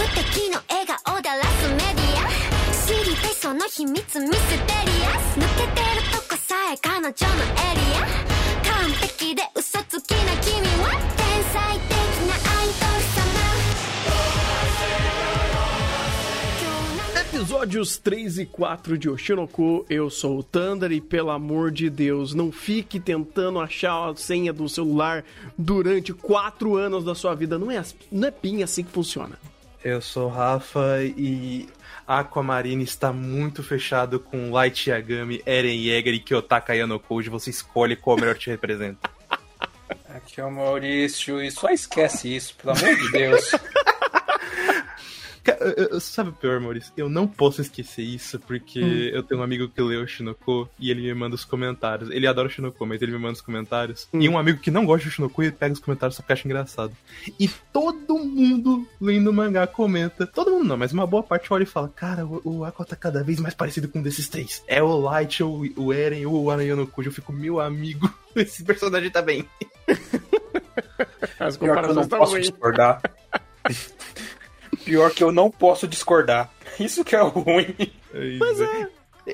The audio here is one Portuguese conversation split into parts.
無敵の笑顔でラスメディア知りたいその秘密ミステリアス抜けてるとこさえ彼女のエリア完璧で嘘つきな君は天才的なアイドル様 Episódios 3 e 4 de Oshinoko, eu sou o Thunder e pelo amor de Deus, não fique tentando achar a senha do celular durante 4 anos da sua vida. Não é, as- não é bem assim que funciona. Eu sou o Rafa e Aquamarine está muito fechado com Light Yagami, Eren Yeager e Kyotaka Yanokouji. Você escolhe qual melhor te representa. Aqui é o Maurício e só esquece isso, pelo amor de Deus. Sabe o pior, Maurício? Eu não posso esquecer isso porque eu tenho um amigo que lê o Shinoko e ele me manda os comentários. Ele adora o Shinoko, mas ele me manda os comentários. E um amigo que não gosta do Shinoko, ele pega os comentários só porque acha engraçado. E todo mundo lendo o mangá comenta. Todo mundo não, mas uma boa parte olha e fala: Cara, o, o Aqua tá cada vez mais parecido com um desses três. É o Light, ou o Eren, ou o Arayanokuji. Eu fico, meu amigo, esse personagem tá bem. As comparações estão posso ruins. discordar. Pior que eu não posso discordar. Isso que é ruim. Mas é.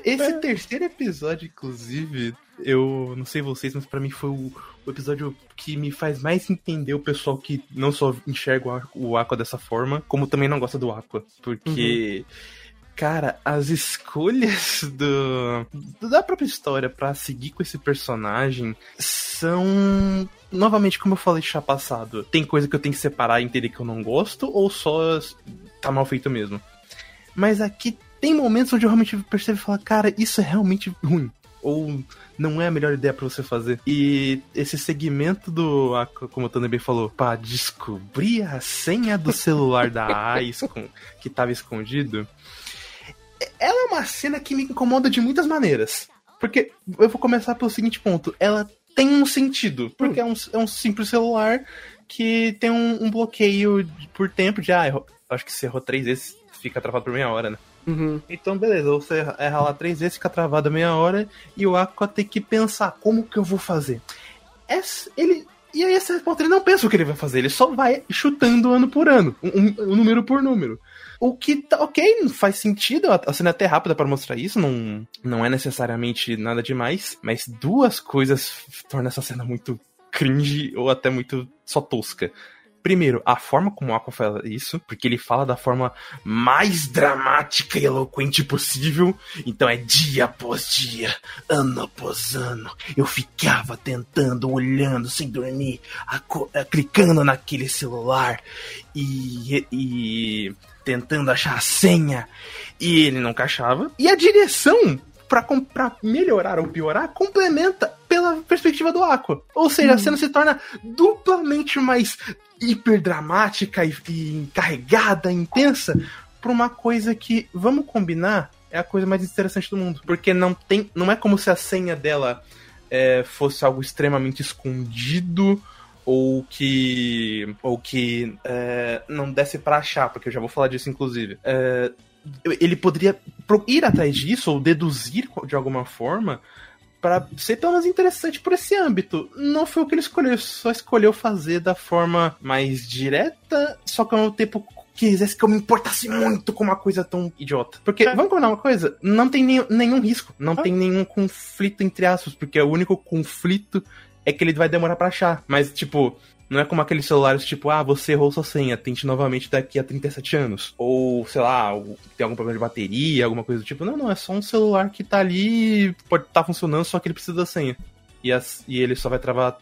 Esse terceiro episódio, inclusive, eu não sei vocês, mas pra mim foi o, o episódio que me faz mais entender o pessoal que não só enxerga o o Aqua dessa forma, como também não gosta do Aqua. Porque. Cara, as escolhas do, da própria história pra seguir com esse personagem são. Novamente, como eu falei já passado, tem coisa que eu tenho que separar e entender que eu não gosto, ou só tá mal feito mesmo. Mas aqui tem momentos onde eu realmente percebo e falo, cara, isso é realmente ruim. Ou não é a melhor ideia pra você fazer. E esse segmento do, como o Thunder bem falou, pra descobrir a senha do celular da Ais que tava escondido. Ela é uma cena que me incomoda de muitas maneiras. Porque eu vou começar pelo seguinte ponto. Ela tem um sentido. Porque é, um, é um simples celular que tem um, um bloqueio por tempo de. Ah, acho que se errou três vezes, fica travado por meia hora, né? Uhum. Então, beleza, você erra lá três vezes, fica travado meia hora, e o Aqua tem que pensar como que eu vou fazer. Essa, ele. E aí essa resposta, ele não pensa o que ele vai fazer, ele só vai chutando ano por ano, um- um número por número. O que tá ok, faz sentido, a cena é até rápida pra mostrar isso, não, não é necessariamente nada demais, mas duas coisas tornam essa cena muito cringe ou até muito só tosca. Primeiro, a forma como o Aqua fala isso, porque ele fala da forma mais dramática e eloquente possível. Então é dia após dia, ano após ano. Eu ficava tentando, olhando, sem dormir, clicando naquele celular e, e tentando achar a senha. E ele nunca achava. E a direção, pra melhorar ou piorar, complementa pela perspectiva do Aqua. Ou seja, a cena se torna duplamente mais hiperdramática e, e carregada, intensa, pra uma coisa que, vamos combinar, é a coisa mais interessante do mundo. Porque não tem. Não é como se a senha dela é, fosse algo extremamente escondido ou que. ou que é, não desse pra achar, porque eu já vou falar disso, inclusive. É, ele poderia ir atrás disso ou deduzir de alguma forma para ser pelo menos interessante por esse âmbito. Não foi o que ele escolheu, só escolheu fazer da forma mais direta, só que ao mesmo tempo quisesse que eu me importasse muito com uma coisa tão idiota. Porque, É. vamos combinar uma coisa? Não tem nenhum, nenhum risco, não tem nenhum conflito entre aspas, porque o único conflito é que ele vai demorar pra achar. Mas, tipo, não é como aqueles celulares, tipo, ah, você errou sua senha, tente novamente daqui a 37 anos. Ou, sei lá, tem algum problema de bateria, alguma coisa do tipo. Não, não, é só um celular que tá ali, pode estar funcionando, só que ele precisa da senha. E, as- e ele só vai travar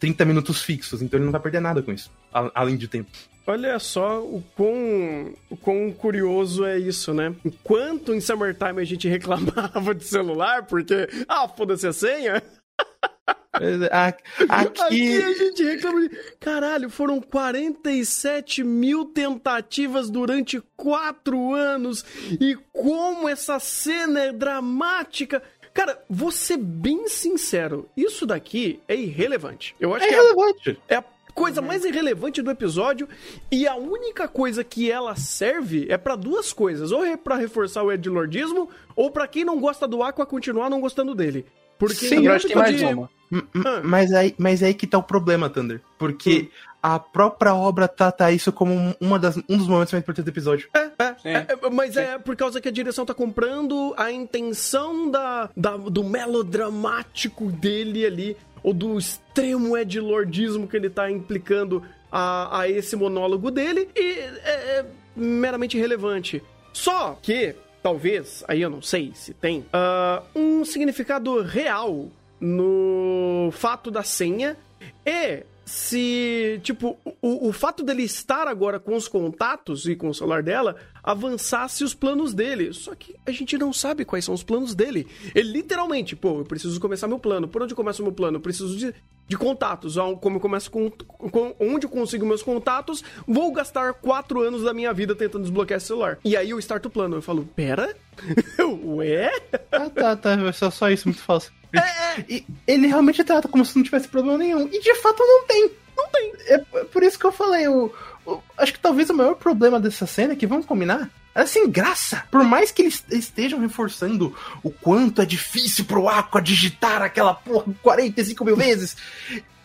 30 minutos fixos, então ele não vai perder nada com isso, além de tempo. Olha só o quão, o quão curioso é isso, né? Enquanto em Summertime a gente reclamava de celular, porque, ah, foda-se a senha, aqui Aqui. a gente reclama de. Caralho, foram 47 mil tentativas durante quatro anos, e como essa cena é dramática. Cara, vou ser bem sincero, isso daqui é irrelevante. Eu acho É que é a relevante. é a coisa mais irrelevante do episódio e a única coisa que ela serve é pra duas coisas, ou é pra reforçar o edilordismo ou pra quem não gosta do Aqua continuar não gostando dele. Porque Sim, em Eu acho que tem mais de- uma. Ah. Mas aí, mas aí que tá o problema, Thunder. Porque a própria obra trata isso como um- uma das, um dos momentos mais importantes do episódio. É, é, é, é, mas Sim. é por causa que a direção tá comprando a intenção da, da- do melodramático dele ali, ou do extremo edlordismo que ele tá implicando a, a esse monólogo dele, e é, é meramente relevante. Só que, talvez, aí eu não sei se tem, ah, um significado real no fato da senha e se, tipo, o, o fato dele estar agora com os contatos e com o celular dela avançasse os planos dele. Só que a gente não sabe quais são os planos dele. Ele literalmente, pô, eu preciso começar meu plano. Por onde começa o meu plano? Eu preciso de, de contatos. Como eu começo com, com. Onde eu consigo meus contatos? Vou gastar quatro anos da minha vida tentando desbloquear esse celular. E aí eu starto o plano. Eu falo, pera? Ué? Ah, tá, tá. É só, só isso, muito fácil. E ele realmente trata como se não tivesse problema nenhum. E de fato não tem. Não tem. É p- por isso que eu falei. O- acho que talvez o maior problema dessa cena é que, vamos combinar, ela sem graça. Por mais que eles estejam reforçando o quanto é difícil pro Aqua digitar aquela porra 45 mil vezes,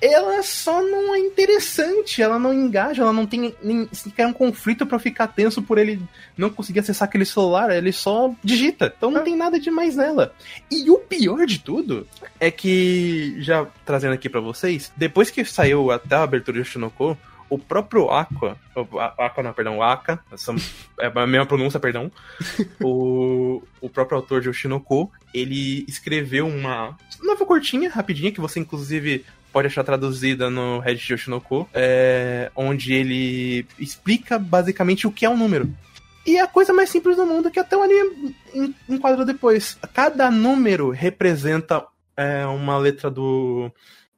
ela só não é interessante, ela não engaja, ela não tem nem sequer um conflito pra ficar tenso por ele não conseguir acessar aquele celular, ele só digita. Então não tem nada demais nela. E o pior de tudo é que, já trazendo aqui pra vocês, depois que saiu até a abertura de Shinoko, o próprio Aqua, o Aqua não, perdão, o Aka, são- é a mesma pronúncia, perdão, o, o próprio autor de Oshinoko, ele escreveu uma nova curtinha, rapidinha, que você inclusive pode achar traduzida no Reddit de Oshinoko, é, onde ele explica basicamente o que é um número. E é a coisa mais simples do mundo que até o anime en- enquadra depois. Cada número representa é, uma letra do,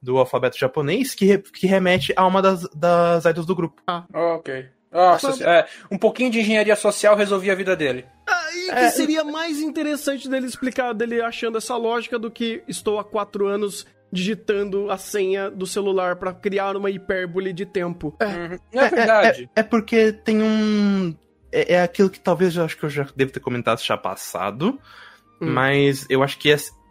do alfabeto japonês que, re- que remete a uma das, das idols do grupo. Ok. Nossa, Mas- é, um pouquinho de engenharia social resolvia a vida dele. Aí que É. seria mais interessante dele explicar, dele achando essa lógica do que estou há quatro anos digitando a senha do celular pra criar uma hipérbole de tempo. É. Uhum. Não é verdade. É, porque tem um. É, é aquilo que talvez eu acho que eu já devo ter comentado já passado. Hum. Mas eu acho que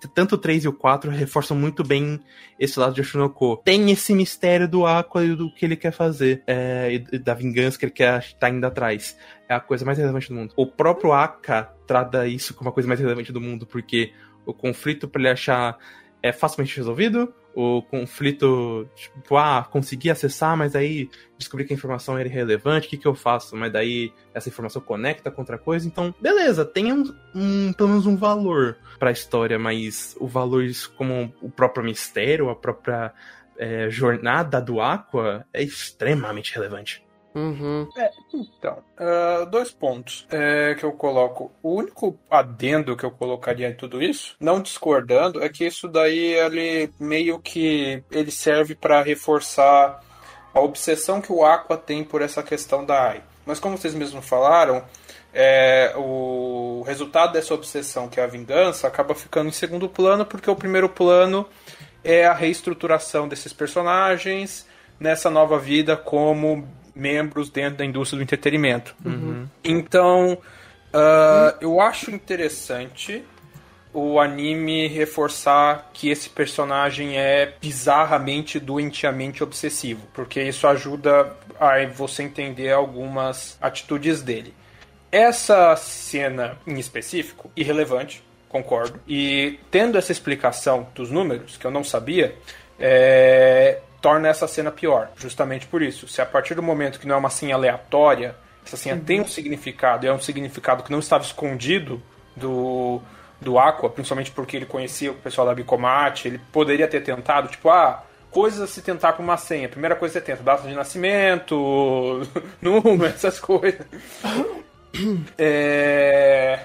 tanto o 3 e o 4 reforçam muito bem esse lado de Oshinoko. Tem esse mistério do Aqua e do que ele quer fazer. é, e da vingança que ele quer estar indo atrás. É a coisa mais relevante do mundo. O próprio Aka trata isso como a coisa mais relevante do mundo, porque o conflito pra ele achar é facilmente resolvido. O conflito, tipo, ah, consegui acessar, mas aí descobri que a informação era irrelevante, o que, que eu faço? Mas daí essa informação conecta com outra coisa, então, beleza, tem um, um- pelo menos um valor pra história, mas o valor como o próprio mistério, a própria é, jornada do Aqua é extremamente relevante. Uhum. Então, ah, dois pontos é, que eu coloco. O único adendo que eu colocaria em tudo isso, não discordando, é que isso daí ele meio que ele serve para reforçar a obsessão que o Aqua tem por essa questão da AI. Mas como vocês mesmos falaram, é, o resultado dessa obsessão, que é a vingança, acaba ficando em segundo plano, porque o primeiro plano é a reestruturação desses personagens nessa nova vida como membros dentro da indústria do entretenimento. Então, ah, eu acho interessante o anime reforçar que esse personagem é bizarramente, doentiamente obsessivo, porque isso ajuda a você entender algumas atitudes dele. Essa cena em específico, irrelevante, concordo. E tendo essa explicação dos números, que eu não sabia, é, torna essa cena pior. Justamente por isso. Se a partir do momento que não é uma senha aleatória, essa senha tem um significado, e é um significado que não estava escondido do, do Aqua, principalmente porque ele conhecia o pessoal da Bicomate, ele poderia ter tentado, tipo, ah, coisas a se tentar com uma senha. Primeira coisa que você tenta, data de nascimento, número, essas coisas. É...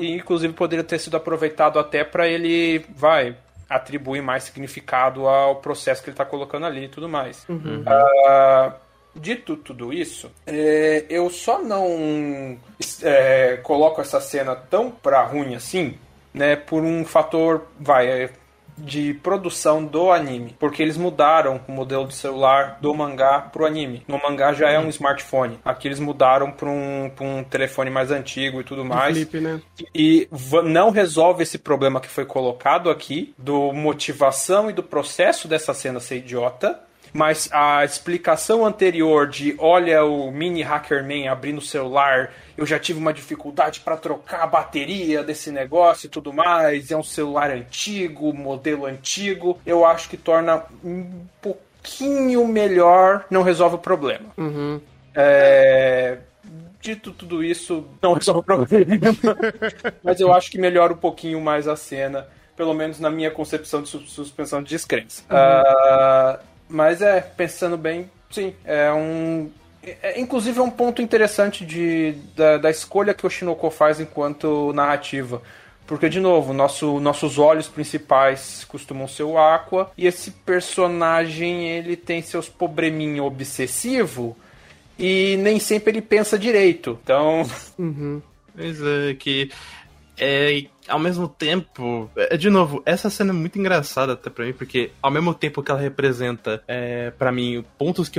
Inclusive poderia ter sido aproveitado até para ele, vai, atribuir mais significado ao processo que ele está colocando ali e tudo mais. Ah, dito tudo isso, é, eu só não é, coloco essa cena tão pra ruim assim, né, por um fator, vai, é, de produção do anime, porque eles mudaram o modelo de celular do mangá pro anime. No mangá já é um smartphone, aqui eles mudaram para um, pra um telefone mais antigo e tudo mais Felipe, né? e não resolve esse problema que foi colocado aqui do motivação e do processo dessa cena ser idiota Mas a explicação anterior de olha o mini Hackerman abrindo o celular, eu já tive uma dificuldade para trocar a bateria desse negócio e tudo mais, é um celular antigo, modelo antigo, eu acho que torna um pouquinho melhor, não resolve o problema. Uhum. É, dito tudo isso, não resolve o problema. Mas eu acho que melhora um pouquinho mais a cena, pelo menos na minha concepção de suspensão de descrença. Uh, mas é, pensando bem, sim, é um. É, inclusive é um ponto interessante de, da, da escolha que o Shinoko faz enquanto narrativa. Porque, de novo, nosso, nossos olhos principais costumam ser o Aqua, e esse personagem ele tem seus probleminha obsessivo, e nem sempre ele pensa direito. Então. Uhum. Pois é, que. É, ao mesmo tempo, é, de novo, essa cena é muito engraçada até pra mim, porque ao mesmo tempo que ela representa, é, para mim, pontos que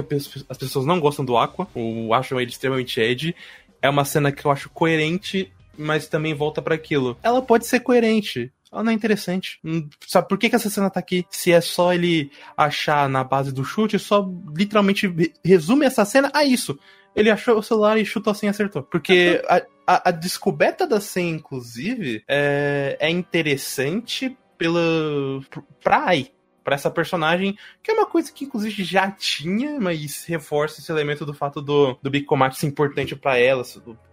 as pessoas não gostam do Aqua, ou acham ele extremamente edgy, é uma cena que eu acho coerente, mas também volta para aquilo. Ela pode ser coerente, ela não é interessante. Hum, sabe por que, que essa cena tá aqui? Se é só ele achar na base do chute, só literalmente resume essa cena a isso. Ele achou o celular e chutou assim e acertou. Porque a, a, a, descoberta da senha, inclusive, é, é interessante pela, pra Ai para essa personagem, que é uma coisa que inclusive já tinha, mas reforça esse elemento do fato do, do Big Comat ser importante para ela,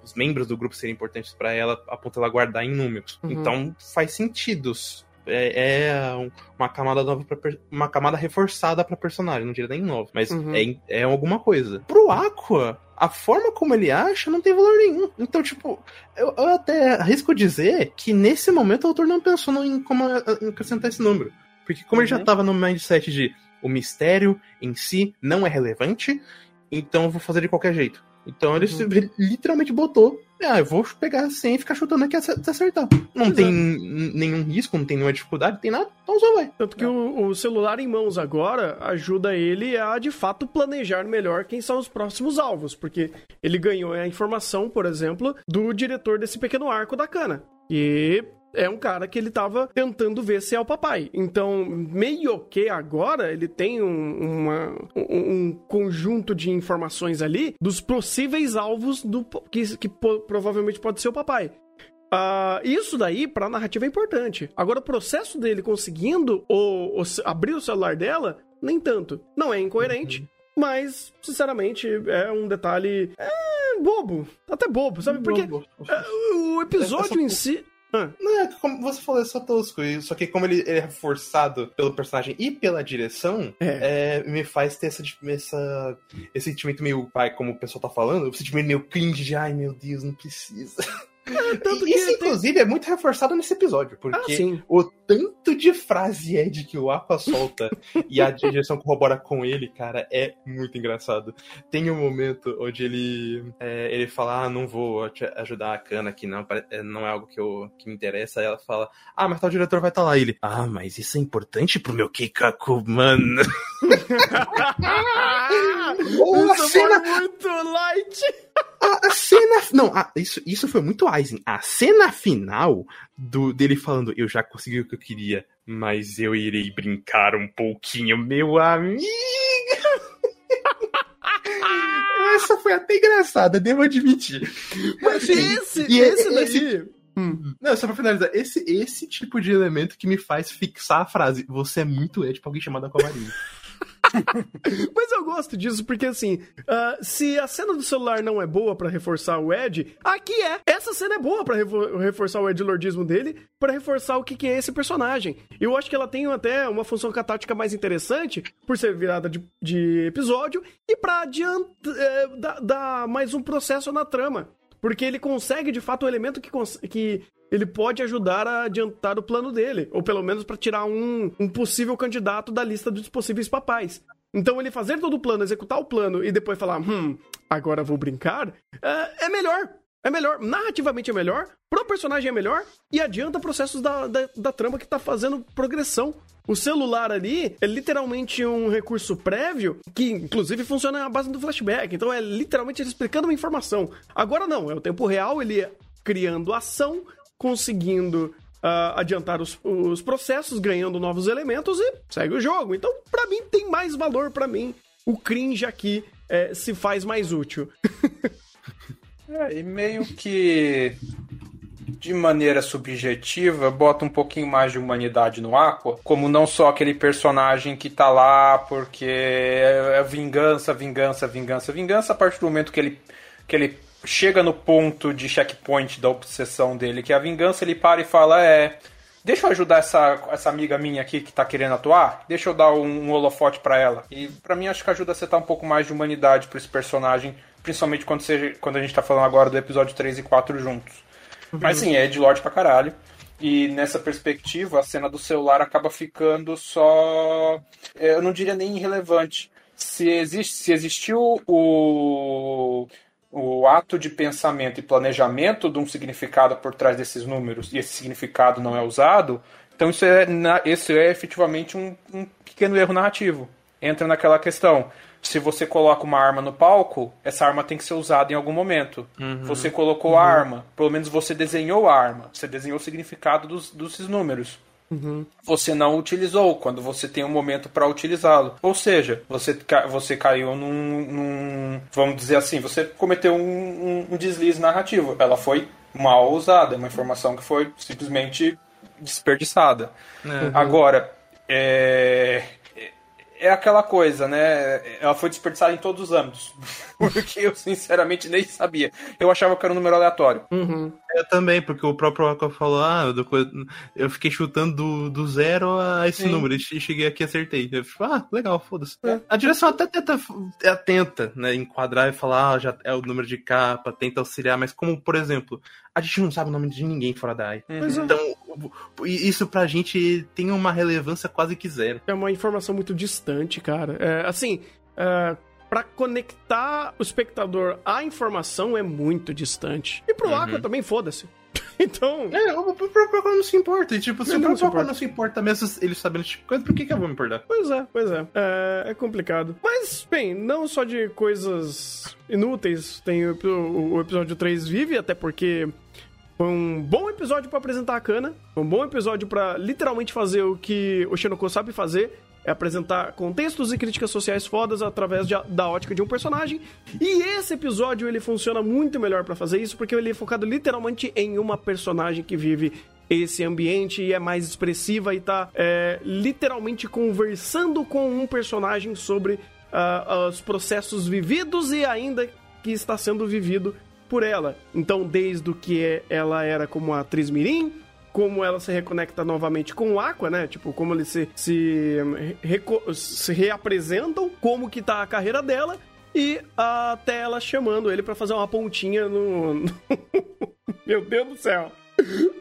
os membros do grupo serem importantes para ela, a ponto ela guardar em números. Uhum. Então faz sentido. É, é, uma camada nova pra, uma camada reforçada para personagem, não diria nem nova, mas uhum. é, é alguma coisa. Pro Aqua, a forma como ele acha não tem valor nenhum. Então, tipo, eu, eu até arrisco dizer que nesse momento o autor não pensou em como acrescentar esse número. Porque como uhum. ele já uhum. tava no mindset de o mistério em si não é relevante, então eu vou fazer de qualquer jeito. Então ele uhum. literalmente botou. Ah, eu vou pegar a senha e ficar chutando aqui até acertar. Não Exato. tem nenhum risco, não tem nenhuma dificuldade, não tem nada, então só vai. Tanto que o, o, celular em mãos agora ajuda ele a de fato planejar melhor quem são os próximos alvos. Porque ele ganhou a informação, por exemplo, do diretor desse pequeno arco da cana. E é um cara que ele tava tentando ver se é o papai. Então, meio que agora ele tem um, uma, um, um conjunto de informações ali dos possíveis alvos do que, que provavelmente pode ser o papai. Uh, isso daí, pra narrativa, é importante. Agora, o processo dele conseguindo o, o, abrir o celular dela, nem tanto. Não é incoerente, uhum. mas, sinceramente, é um detalhe. É bobo. Até bobo, sabe? Porque bobo. É, o episódio em si. Ah. Não, é como você falou, é só tosco. Só que como ele, ele é reforçado pelo personagem e pela direção, é. É, me faz ter essa, essa, esse sentimento meio, pai, como o pessoal tá falando, o sentimento meio cringe de, ai meu Deus, não precisa. É, Isso, inclusive, tem... é muito reforçado nesse episódio, porque ah, o tanto de frase Ed que o Aqua solta e a direção corrobora com ele, cara, é muito engraçado. Tem um momento onde ele é, ele fala, ah, não vou te ajudar a Kana aqui, não, é, não é algo que, eu, que me interessa. Aí ela fala, ah, mas tal diretor vai estar tá lá. E ele, ah, mas isso é importante pro meu Kikaku, mano. isso cena... muito light! A, a, cena. Não, a, isso, isso foi muito Aizen. A cena final do dele falando: Eu já consegui o que eu queria, mas eu irei brincar um pouquinho, meu amigo. Essa foi até engraçada, devo admitir. Mas esse, e esse, daí. Esse, Hum. Não, só pra finalizar, esse, esse tipo de elemento que me faz fixar a frase, você é muito Ed pra alguém chamado Aquamarine. Mas eu gosto disso porque, assim, uh, se a cena do celular não é boa para reforçar o Ed, aqui é. Essa cena é boa para reforçar o Ed Lordismo dele, para reforçar o que, que é esse personagem. Eu acho que ela tem até uma função catática mais interessante, por ser virada de, de episódio, e pra adiantar, é, dar, dar mais um processo na trama. Porque ele consegue, de fato, o elemento que, que ele pode ajudar a adiantar o plano dele, ou pelo menos para tirar um, um possível candidato da lista dos possíveis papais. Então ele fazer todo o plano, executar o plano e depois falar, hum, agora vou brincar, é, é melhor. É melhor, narrativamente é melhor, pro personagem é melhor e adianta processos da, da, da trama que tá fazendo progressão. O celular ali é literalmente um recurso prévio que, inclusive, funciona na base do flashback. Então é literalmente ele explicando uma informação. Agora não, é o tempo real, ele criando ação conseguindo uh, adiantar os, os processos, ganhando novos elementos e segue o jogo. Então, para mim, tem mais valor para mim. O cringe aqui é, se faz mais útil. é, e meio que de maneira subjetiva, bota um pouquinho mais de humanidade no Aqua, como não só aquele personagem que tá lá porque é vingança, vingança, vingança, vingança, a partir do momento que ele, que ele chega no ponto de checkpoint da obsessão dele, que é a vingança, ele para e fala: É. Deixa eu ajudar essa, essa amiga minha aqui que tá querendo atuar. Deixa eu dar um, um holofote para ela. E para mim acho que ajuda a setar um pouco mais de humanidade para esse personagem, principalmente quando, seja, quando a gente tá falando agora do episódio 3 e 4 juntos. Uhum. Mas sim, é Ed Lord pra caralho. E nessa perspectiva, a cena do celular acaba ficando só. Eu não diria nem irrelevante. Se, existe, se existiu o o ato de pensamento e planejamento de um significado por trás desses números e esse significado não é usado, então isso é, esse é efetivamente um, um pequeno erro narrativo. Entra naquela questão. Se você coloca uma arma no palco, essa arma tem que ser usada em algum momento. Uhum. Você colocou uhum. a arma, pelo menos você desenhou a arma, você desenhou o significado dos, desses números. Uhum. Você não utilizou quando você tem um momento para utilizá-lo. Ou seja, você, você caiu num, num, Vamos dizer assim, você cometeu um, um, um deslize narrativo. Ela foi mal usada, é uma informação que foi simplesmente desperdiçada. Uhum. Agora, é, é aquela coisa, né? Ela foi desperdiçada em todos os âmbitos. Porque eu, sinceramente, nem sabia. Eu achava que era um número aleatório. Uhum. Eu também, porque o próprio Aqua falou, ah, eu fiquei chutando do, do zero a esse Sim. número. E cheguei aqui e acertei. Eu falei, ah, legal, foda-se. É. A direção até tenta, é atenta, né? Enquadrar e falar, ah, já é o número de capa, tenta auxiliar, mas como, por exemplo, a gente não sabe o nome de ninguém fora da AI. Uhum. Então, isso pra gente tem uma relevância quase que zero. É uma informação muito distante, cara. É, assim, é, para conectar o espectador à informação é muito distante. E pro uhum. Aqua também, foda-se. Então. É, o próprio Aqua não se importa. E, tipo, se o próprio Aqua não se importa mesmo ele sabendo esse tipo de coisa, por que, que eu vou me importar? Pois é, pois é. é. É, complicado. Mas, bem, não só de coisas inúteis tem o, o, o episódio 3 vive, até porque foi um bom episódio para apresentar a Kana. Foi um bom episódio para literalmente fazer o que o Shinoko sabe fazer. É apresentar contextos e críticas sociais fodas através de, da ótica de um personagem. E esse episódio ele funciona muito melhor para fazer isso, porque ele é focado literalmente em uma personagem que vive esse ambiente e é mais expressiva e tá é, literalmente conversando com um personagem sobre uh, os processos vividos e ainda que está sendo vivido por ela. Então, desde o que ela era como atriz mirim, como ela se reconecta novamente com o Aqua, né? Tipo, como eles se, se, se reapresentam, como que tá a carreira dela, e até ela chamando ele para fazer uma pontinha no... no... Meu Deus do céu!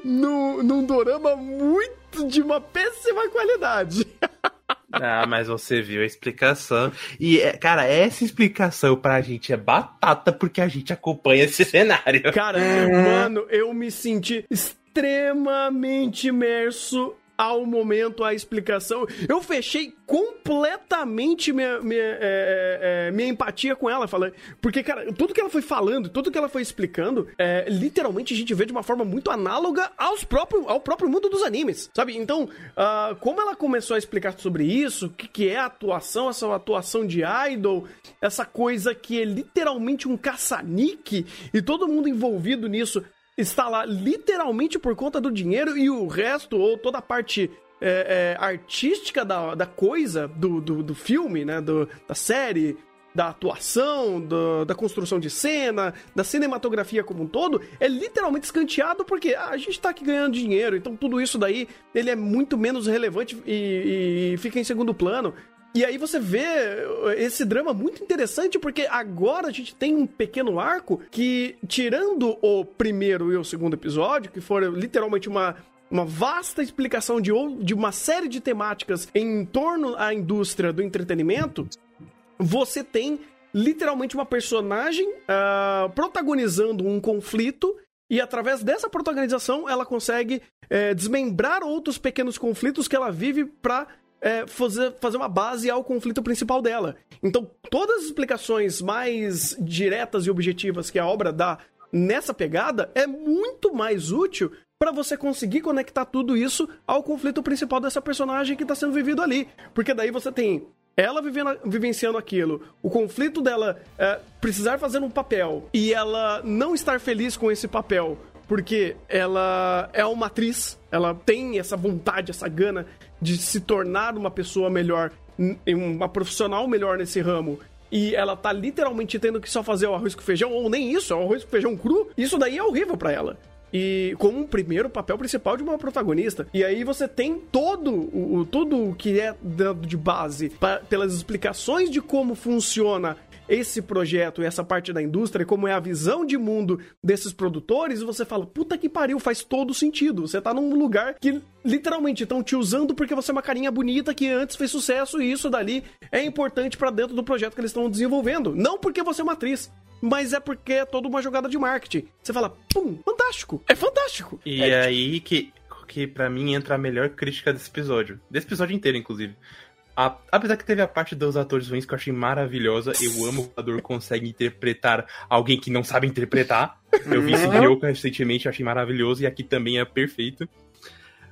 No, num dorama muito de uma péssima qualidade. Ah, mas você viu a explicação. E, é, cara, essa explicação pra gente é batata porque a gente acompanha esse cenário. Cara, mano, eu me senti extremamente imerso ao momento, a explicação. Eu fechei completamente minha, minha, é, é, é, minha empatia com ela. Falei, porque, cara, tudo que ela foi falando, tudo que ela foi explicando, é, literalmente a gente vê de uma forma muito análoga aos próprio, ao próprio mundo dos animes, sabe? Então, uh, como ela começou a explicar sobre isso, o que, que é a atuação, essa atuação de idol, essa coisa que é literalmente um caça-nique e todo mundo envolvido nisso está lá literalmente por conta do dinheiro e o resto, ou toda a parte é, é, artística da, da coisa, do, do, do filme, né? Do, da série, da atuação, do, da construção de cena, da cinematografia como um todo, é literalmente escanteado porque ah, a gente tá aqui ganhando dinheiro, então tudo isso daí ele é muito menos relevante e, e fica em segundo plano. E aí você vê esse drama muito interessante, porque agora a gente tem um pequeno arco que, tirando o primeiro e o segundo episódio, que foram literalmente uma uma vasta explicação de, de uma série de temáticas em torno à indústria do entretenimento, você tem literalmente uma personagem uh, protagonizando um conflito e através dessa protagonização ela consegue uh, desmembrar outros pequenos conflitos que ela vive para é, fazer, fazer uma base ao conflito principal dela. Então, todas as explicações mais diretas e objetivas que a obra dá nessa pegada é muito mais útil para você conseguir conectar tudo isso ao conflito principal dessa personagem que tá sendo vivido ali. Porque daí você tem ela vivendo, vivenciando aquilo, o conflito dela é, precisar fazer um papel e ela não estar feliz com esse papel porque ela é uma atriz, ela tem essa vontade, essa gana de se tornar uma pessoa melhor, uma profissional melhor nesse ramo. E ela tá literalmente tendo que só fazer o arroz com feijão, ou nem isso, é o arroz com feijão cru. Isso daí é horrível para ela e como um primeiro papel principal de uma protagonista. E aí você tem todo o, tudo o que é dado de base pra, pelas explicações de como funciona esse projeto e essa parte da indústria, como é a visão de mundo desses produtores, você fala, puta que pariu, faz todo sentido. Você tá num lugar que literalmente estão te usando porque você é uma carinha bonita que antes fez sucesso e isso dali é importante para dentro do projeto que eles estão desenvolvendo. Não porque você é uma atriz, mas é porque é toda uma jogada de marketing. Você fala, pum, fantástico, é fantástico. E é aí que, que para mim entra a melhor crítica desse episódio. Desse episódio inteiro, inclusive. A, apesar que teve a parte dos atores ruins que eu achei maravilhosa, eu amo o dublador consegue interpretar alguém que não sabe interpretar. Eu vi esse jogo uhum. recentemente, achei maravilhoso, e aqui também é perfeito.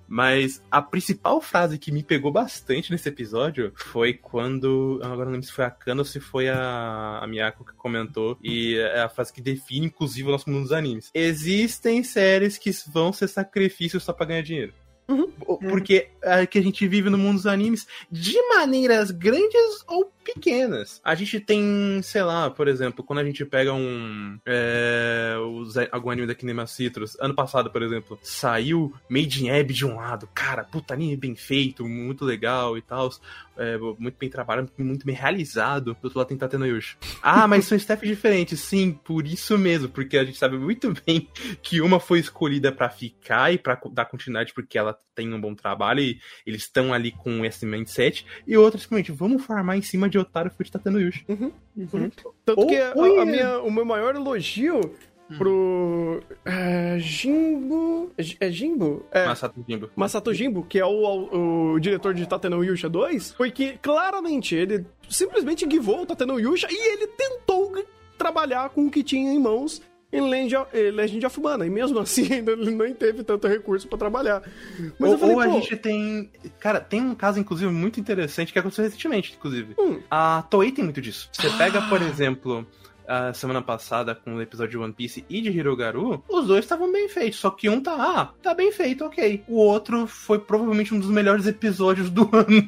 Mas a principal frase que me pegou bastante nesse episódio foi quando. Agora não lembro se foi a Kana ou se foi a, a Miyako que comentou. E é a frase que define, inclusive, o nosso mundo dos animes. Existem séries que vão ser sacrifícios só pra ganhar dinheiro. Uhum. Porque é que a gente vive no mundo dos animes de maneiras grandes ou pequenas. A gente tem, sei lá, por exemplo, quando a gente pega um. É, algum anime da Kinema Citrus, ano passado, por exemplo, saiu Made in Abyss de um lado, cara, puta anime bem feito, muito legal e tal é, muito bem trabalhado, muito bem realizado. Do outro lado tem Tateno Yushi. Ah, mas são staff diferentes. Sim, por isso mesmo, porque a gente sabe muito bem que uma foi escolhida para ficar e para dar continuidade porque ela tem um bom trabalho e eles estão ali com esse mindset, e outra simplesmente, vamos farmar em cima de Otário Foot Tateno Yushi. Uhum, uhum. Tanto ou, que a, a minha, o meu maior elogio Hum. pro é, Jimbo. É, é Jimbo? É, Masato Jimbo. Masato Jimbo, que é o, o, o diretor de Tateno Yusha 2, foi que claramente ele simplesmente givou o Tateno Yusha e ele tentou trabalhar com o que tinha em mãos em Legend of, Legend of Mana. E mesmo assim, ele não teve tanto recurso para trabalhar. Mas ou, falei, ou a gente tem. Cara, tem um caso, inclusive, muito interessante que aconteceu recentemente, inclusive. Hum. A Toei tem muito disso. Você pega, por exemplo a semana passada com o episódio de One Piece e de Hirogaru, os dois estavam bem feitos. Só que um tá, ah, tá bem feito, ok. O outro foi provavelmente um dos melhores episódios do ano,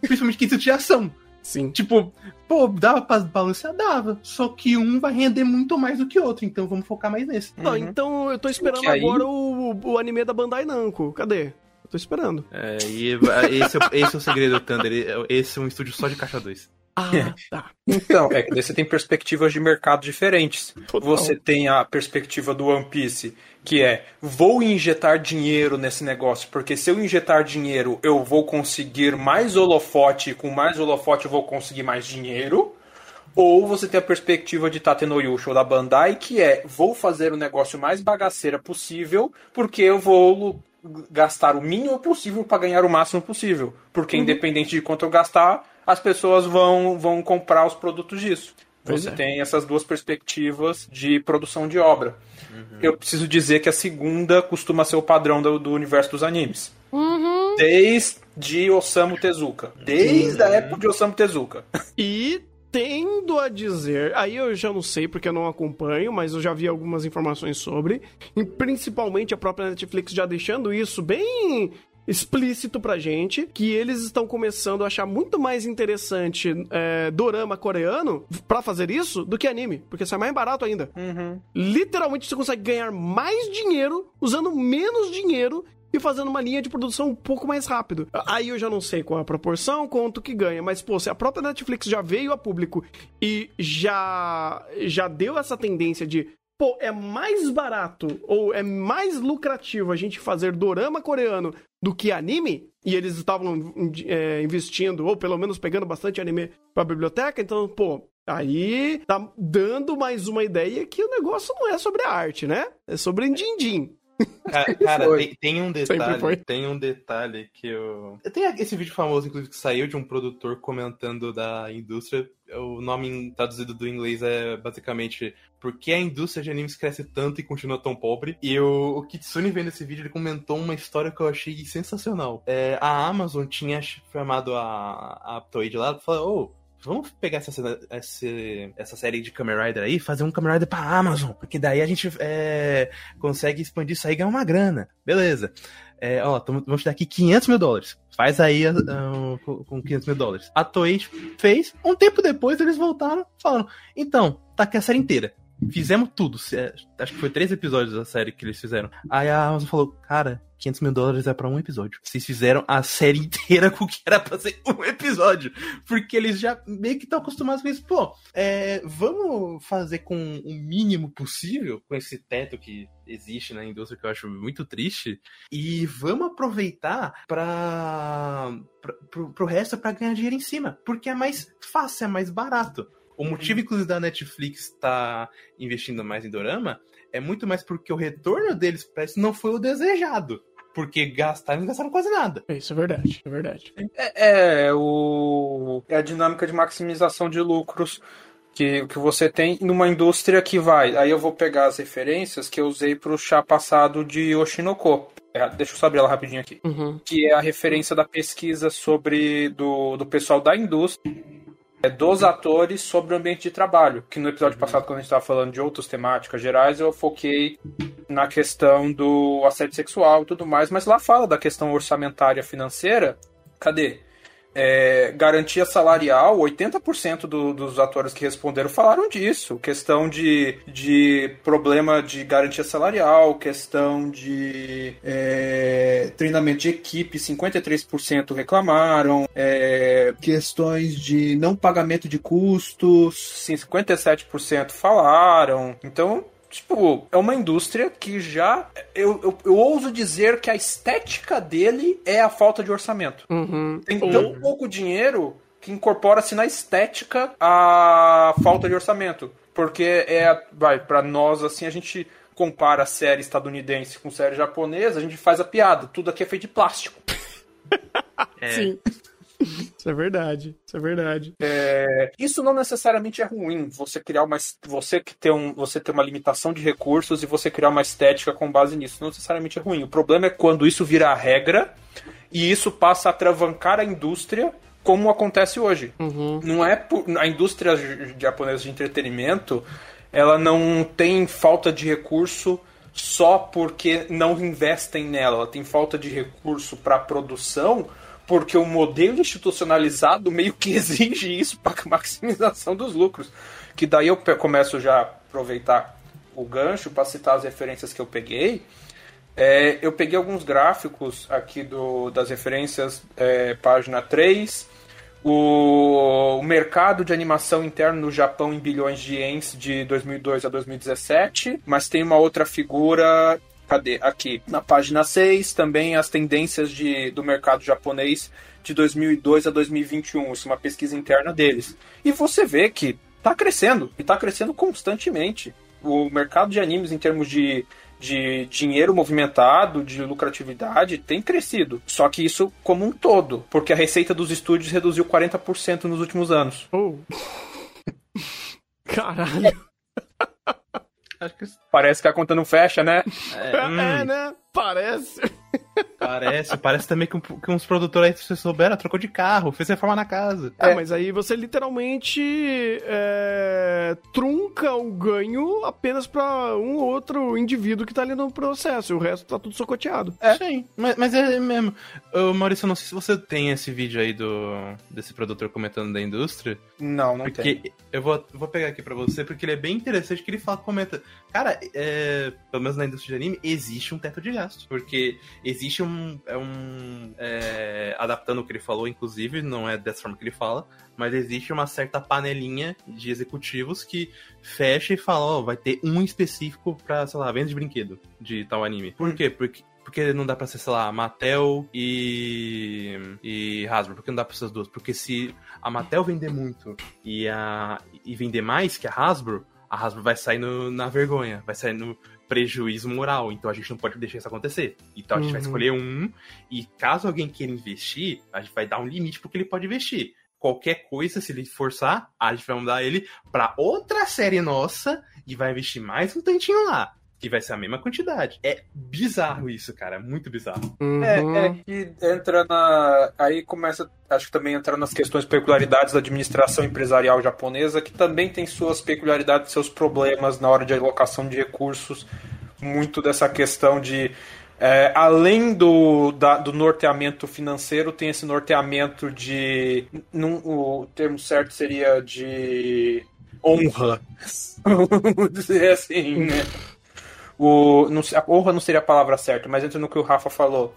principalmente que de ação. Sim. Tipo, pô, dava pra balancear? Dava. Só que um vai render muito mais do que o outro, então vamos focar mais nesse. Não, uhum. então eu tô esperando aí... agora o, o anime da Bandai Namco. Cadê? Eu tô esperando. É, e esse, é, esse é o segredo do Thunder. Esse é um estúdio só de caixa 2. Ah, tá. Então, é que você tem perspectivas de mercado diferentes. Total. Você tem a perspectiva do One Piece, que é vou injetar dinheiro nesse negócio, porque se eu injetar dinheiro, eu vou conseguir mais holofote, e com mais holofote eu vou conseguir mais dinheiro. Ou você tem a perspectiva de Tatenoyusho da Bandai, que é vou fazer o negócio mais bagaceira possível, porque eu vou gastar o mínimo possível para ganhar o máximo possível. Porque uhum. independente de quanto eu gastar, as pessoas vão, vão comprar os produtos disso. Pois Você é. tem essas duas perspectivas de produção de obra. Uhum. Eu preciso dizer que a segunda costuma ser o padrão do, do universo dos animes. Uhum. Desde Osamu Tezuka. Desde uhum. a época de Osamu Tezuka. E tendo a dizer, aí eu já não sei porque eu não acompanho, mas eu já vi algumas informações sobre, e principalmente a própria Netflix já deixando isso bem explícito pra gente que eles estão começando a achar muito mais interessante é, dorama coreano para fazer isso do que anime, porque isso é mais barato ainda. Uhum. Literalmente você consegue ganhar mais dinheiro usando menos dinheiro e fazendo uma linha de produção um pouco mais rápido. Aí eu já não sei qual é a proporção, quanto que ganha, mas pô, se a própria Netflix já veio a público e já já deu essa tendência de pô, é mais barato ou é mais lucrativo a gente fazer dorama coreano do que anime, e eles estavam é, investindo, ou pelo menos pegando bastante anime pra biblioteca, então, pô, aí tá dando mais uma ideia que o negócio não é sobre a arte, né? É sobre din-din. Ca- Cara, tem, tem um detalhe. Tem um detalhe que eu. Tem esse vídeo famoso, inclusive, que saiu de um produtor comentando da indústria. O nome traduzido do inglês é basicamente Por que a indústria de animes cresce tanto e continua tão pobre? E o, o Kitsune vendo esse vídeo, ele comentou uma história que eu achei sensacional. É, a Amazon tinha chamado a, a Toei de lá e falou: Ô, Vamos pegar essa, essa, essa série de Kamen Rider aí fazer um Kamen Rider pra Amazon. Porque daí a gente é, consegue expandir isso aí e ganhar uma grana. Beleza. É, ó, vamos te dar aqui 500 mil dólares. Faz aí ah, com com 500 mil dólares. A Toei fez. Um tempo depois eles voltaram falando: Então, tá aqui a série inteira. Fizemos tudo. Acho que foi três episódios da série que eles fizeram. Aí a Amazon falou: Cara, 500 mil dólares é pra um episódio. Vocês fizeram a série inteira com o que era pra ser um episódio. Porque eles já meio que estão acostumados com isso. Pô, é, vamos fazer com o mínimo possível, com esse teto que existe na indústria, que eu acho muito triste, e vamos aproveitar pra, pro, pro resto pra ganhar dinheiro em cima. Porque é mais fácil, é mais barato. O motivo, inclusive, da Netflix estar investindo mais em Dorama é muito mais porque o retorno deles isso não foi o desejado. Porque gastaram, não gastaram quase nada. Isso é verdade, é verdade. É, é o, é a dinâmica de maximização de lucros que, que você tem numa indústria que vai. Aí eu vou pegar as referências que eu usei para o chá passado de Oshinoko. É, deixa eu só abrir ela rapidinho aqui. Uhum. Que é a referência da pesquisa sobre do, do pessoal da indústria. É dos atores sobre o ambiente de trabalho. Que no episódio passado, quando a gente estava falando de outras temáticas gerais, eu foquei na questão do assédio sexual e tudo mais, mas lá fala da questão orçamentária financeira. Cadê? É, garantia salarial, 80% do, dos atores que responderam falaram disso. Questão de, de problema de garantia salarial, questão de é, treinamento de equipe, 53% reclamaram. É, questões de não pagamento de custos, 57% falaram. Então, Tipo, é uma indústria que já. Eu, eu, eu ouso dizer que a estética dele é a falta de orçamento. Uhum. Tem tão pouco dinheiro que incorpora-se na estética a falta de orçamento. Porque é. Vai, pra nós, assim, a gente compara a série estadunidense com série japonesa, a gente faz a piada. Tudo aqui é feito de plástico. Sim. Isso é verdade, isso é verdade. É, isso não necessariamente é ruim. Você criar uma você que tem um, você ter uma limitação de recursos e você criar uma estética com base nisso, não necessariamente é ruim. O problema é quando isso vira a regra e isso passa a travancar a indústria, como acontece hoje. Uhum. Não é por, a indústria japonesa de entretenimento, ela não tem falta de recurso só porque não investem nela. Ela tem falta de recurso para produção porque o modelo institucionalizado meio que exige isso para maximização dos lucros. Que daí eu começo já a aproveitar o gancho para citar as referências que eu peguei. É, eu peguei alguns gráficos aqui do, das referências, é, página 3. O, o mercado de animação interno no Japão em bilhões de ienes de 2002 a 2017. Mas tem uma outra figura Cadê? Aqui. Na página 6, também as tendências de, do mercado japonês de 2002 a 2021. Isso é uma pesquisa interna deles. E você vê que tá crescendo, e tá crescendo constantemente. O mercado de animes, em termos de, de dinheiro movimentado, de lucratividade, tem crescido. Só que isso como um todo, porque a receita dos estúdios reduziu 40% nos últimos anos. Oh. Caralho. Acho que Parece que a conta não fecha, né? é, hum, É, né? Parece. parece. Parece também que, um- que uns produtores aí, se vocês souberam, trocou de carro, fez reforma na casa. É, É. mas aí você literalmente é, trunca o ganho apenas pra um ou outro indivíduo que tá ali no processo. E o resto tá tudo socoteado. É. Sim, mas, mas é mesmo. Ô, Maurício, eu não sei se você tem esse vídeo aí do desse produtor comentando da indústria. Não, não tem. Porque eu vou, vou pegar aqui pra você, porque ele é bem interessante que ele fala, comenta. Cara, é, pelo menos na indústria de anime, existe um teto de gasto. Porque existe um. É um é, adaptando o que ele falou, inclusive, não é dessa forma que ele fala, mas existe uma certa panelinha de executivos que fecha e fala, ó, vai ter um específico pra, sei lá, venda de brinquedo de tal anime. Por Hum. quê? Porque. Porque não dá pra ser, sei lá, Mattel e, e Hasbro. Por que não dá pra ser as duas? Porque se a Mattel vender muito e, a, e vender mais que a Hasbro, a Hasbro vai sair no- na vergonha, vai sair no prejuízo moral. Então a gente não pode deixar isso acontecer. Então a gente vai Uhum. escolher um, e caso alguém queira investir, a gente vai dar um limite pro que ele pode investir. Qualquer coisa, se ele forçar, a gente vai mandar ele pra outra série nossa e vai investir mais um tantinho lá. Que vai ser a mesma quantidade. É bizarro isso, cara. É muito bizarro. Uhum. É, é que entra na. Aí começa, acho que também entra nas questões peculiaridades da administração empresarial japonesa, que também tem suas peculiaridades, seus problemas na hora de alocação de recursos. Muito dessa questão de. é, além do, da- do norteamento financeiro, tem esse norteamento de. Num, o termo certo seria de honra. Vamos dizer assim, né? O, não, a honra não seria a palavra certa, mas entra no que o Rafa falou.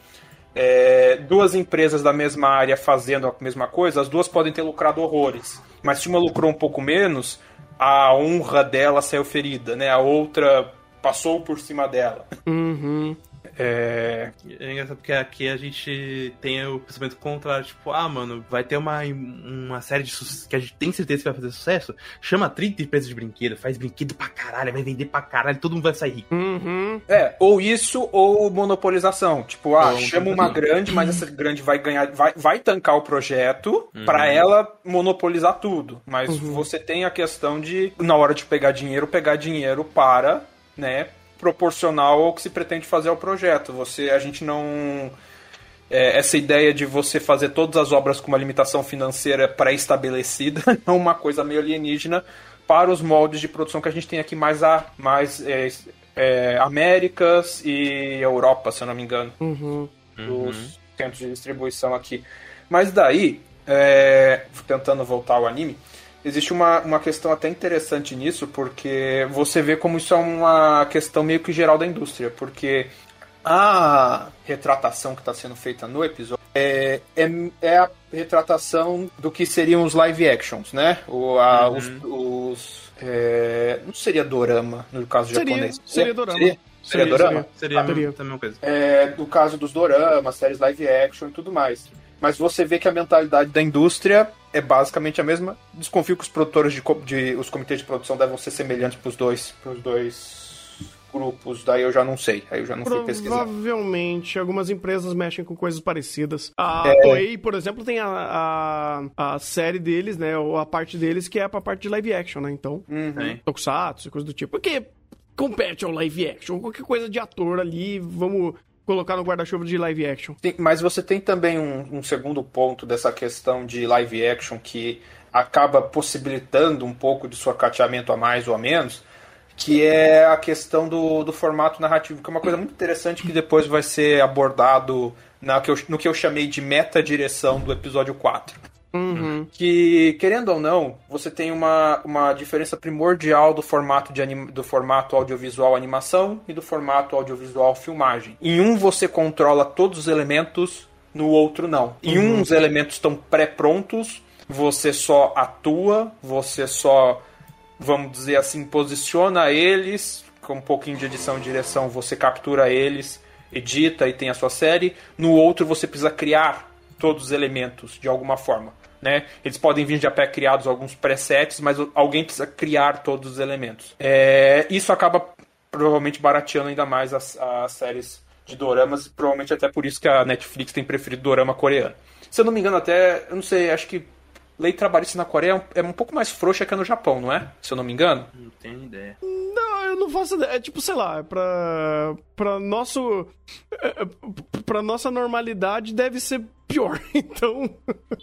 É, duas empresas da mesma área fazendo a mesma coisa, as duas podem ter lucrado horrores. Mas se uma lucrou um pouco menos, a honra dela saiu ferida, né? A outra passou por cima dela. Uhum. É, É engraçado porque aqui a gente tem o pensamento contrário, tipo, ah, mano, vai ter uma, uma série de sucesso que a gente tem certeza que vai fazer sucesso, chama 30 empresas de brinquedo, faz brinquedo pra caralho, vai vender pra caralho, todo mundo vai sair rico. Uhum. é, ou isso ou monopolização. Tipo, ah, Ou chama uma grande, mas essa grande vai ganhar, vai, vai tancar o projeto Uhum. pra ela monopolizar tudo. Mas Uhum. você tem a questão de, na hora de pegar dinheiro, pegar dinheiro para, né, proporcional ao que se pretende fazer ao projeto. Você, a gente não é, essa ideia de você fazer todas as obras com uma limitação financeira pré-estabelecida é uma coisa meio alienígena para os moldes de produção que a gente tem aqui mais a mais é, é, Américas e Europa, se eu não me engano Uhum. dos centros de distribuição aqui. Mas daí, é, tentando voltar ao anime, existe uma, uma questão até interessante nisso, porque você vê como isso é uma questão meio que geral da indústria, porque a retratação que está sendo feita no episódio é, é, é a retratação do que seriam os live actions, né? O, a, Uhum. Os. os é, não seria dorama no caso Seria, japonês. seria dorama. Seria, seria dorama? Seria Seria. mesma, a mesma coisa. é, do caso dos doramas, séries live action e tudo mais. Mas você vê que a mentalidade da indústria é basicamente a mesma. Desconfio que os produtores de, de- os comitês de produção devem ser semelhantes para os dois, pros dois grupos. Daí eu já não sei. Aí eu já não fui pesquisar. Provavelmente algumas empresas mexem com coisas parecidas. A É. Toei, por exemplo, tem a, a, a série deles, né? Ou a parte deles que é pra parte de live action, né? Então, Uhum. Tokusatsu, coisa do tipo. Porque compete ao live action. Qualquer coisa de ator ali, vamos colocar no guarda-chuva de live action. Mas você tem também um, um segundo ponto dessa questão de live action que acaba possibilitando um pouco de suacateamento a mais ou a menos, que é a questão do, do formato narrativo, que é uma coisa muito interessante que depois vai ser abordado na, no que eu chamei de meta-direção do episódio 4 Uhum. que, querendo ou não, você tem uma, uma diferença primordial do formato, de anim, do formato audiovisual animação e do formato audiovisual filmagem. Em um você controla todos os elementos, no outro não. Em um os elementos estão pré-prontos, você só atua, você só, vamos dizer assim, posiciona eles, com um pouquinho de edição e direção você captura eles, edita e tem a sua série. No outro você precisa criar todos os elementos de alguma forma. Né? Eles podem vir já pré-criados alguns presets, mas alguém precisa criar todos os elementos. É, isso acaba provavelmente barateando ainda mais as, as séries de doramas, provavelmente até por isso que a Netflix tem preferido dorama coreano. Se eu não me engano, até, eu não sei, acho que lei trabalhista na Coreia é um, é pouco mais frouxa que a no Japão, não é? Se eu não me engano. Não tenho ideia. Não, eu não faço ideia. É tipo, sei lá, é pra, pra nosso. é, Pra nossa normalidade deve ser pior. Então.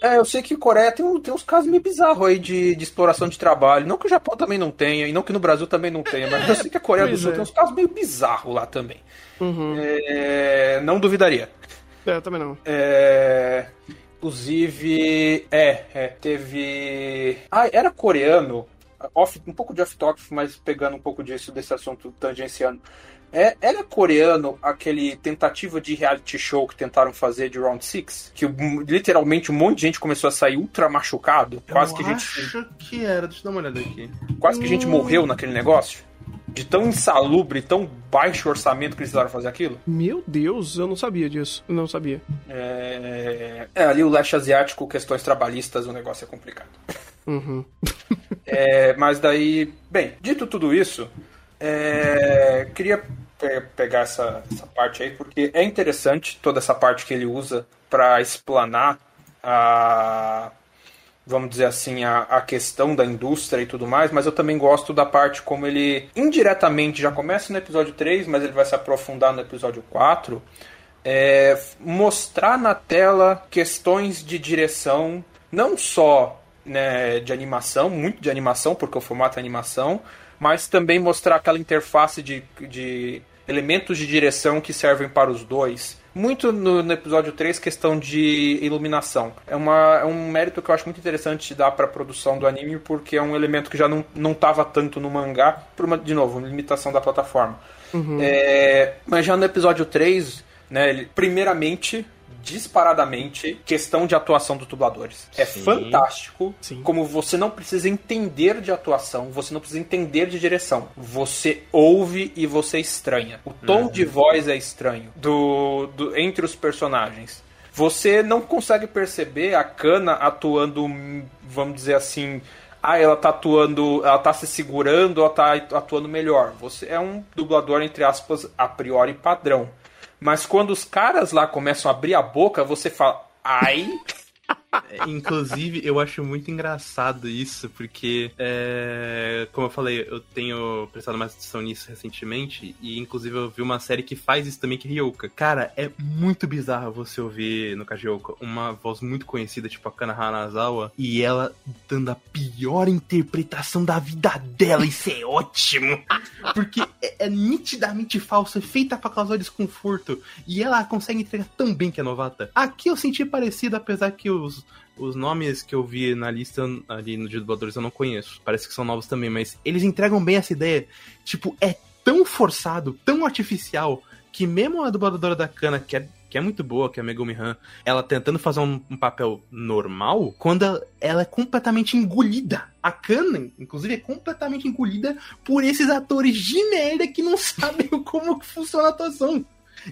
É, eu sei que Coreia tem, tem uns casos meio bizarros aí de, de exploração de trabalho. Não que o Japão também não tenha, e não que no Brasil também não tenha, mas eu sei que a Coreia do Pois Sul é. tem uns casos meio bizarros lá também. Uhum. É, não duvidaria. É, eu também não. É, inclusive, é, é, teve. Ah, era coreano. Off, um pouco de off-topic, mas pegando um pouco disso, desse assunto tangenciando. É, era coreano aquele tentativa de reality show que tentaram fazer de Round 6? Que hum, literalmente um monte de gente começou a sair ultra machucado. Quase eu que a gente, acho que era, deixa eu dar uma olhada aqui. quase que a gente morreu naquele negócio. De tão insalubre, tão baixo orçamento que eles precisaram fazer aquilo. Meu Deus, eu não sabia disso. Eu não sabia. É, é, ali o leste asiático, questões trabalhistas, o negócio é complicado. Uhum. É, mas daí, bem, dito tudo isso, é, queria pe- pegar essa, essa parte aí, porque é interessante toda essa parte que ele usa para explanar a, vamos dizer assim, a, a questão da indústria e tudo mais, mas eu também gosto da parte como ele indiretamente já começa no episódio 3, mas ele vai se aprofundar no episódio 4. É, mostrar na tela questões de direção, não só né, de animação, muito de animação, porque o formato é animação, mas também mostrar aquela interface de, de elementos de direção que servem para os dois. Muito no, no episódio 3, questão de iluminação. É, uma, é um mérito que eu acho muito interessante dar para a produção do anime, porque é um elemento que já não, não tava tanto no mangá, por uma, de novo, uma limitação da plataforma. É, mas já no episódio 3, né, ele, primeiramente, disparadamente, questão de atuação dos dubladores. É Sim. fantástico Sim. como você não precisa entender de atuação, você não precisa entender de direção. Você ouve e você estranha. O tom de voz é estranho do, do- entre os personagens. Você não consegue perceber a Kana atuando, vamos dizer assim, ah, ela tá atuando, ela tá se segurando, ou ela tá atuando melhor. Você é um dublador entre aspas a priori padrão. Mas quando os caras lá começam a abrir a boca, você fala, ai, Inclusive, eu acho muito engraçado isso, porque, é, como eu falei, eu tenho prestado mais atenção nisso recentemente, e inclusive eu vi uma série que faz isso também, que é Ryoka. Cara, é muito bizarro você ouvir no Kajioka uma voz muito conhecida, tipo a Kana Hanazawa, e ela dando a pior interpretação da vida dela. Isso é ótimo! Porque é, é nitidamente falso, é feita pra causar desconforto, e ela consegue entregar tão bem que é novata. Aqui eu senti parecido, apesar que os, os nomes que eu vi na lista ali no Dia dos Dubladores eu não conheço. Parece que são novos também, mas eles entregam bem essa ideia. Tipo, é tão forçado, tão artificial, que mesmo a dubladora da Kana, que é, que é muito boa, que é a Megumi Han, ela tentando fazer um, um papel normal, quando ela, ela é completamente engolida. A Kana, inclusive, é completamente engolida por esses atores de merda que não sabem como funciona a atuação.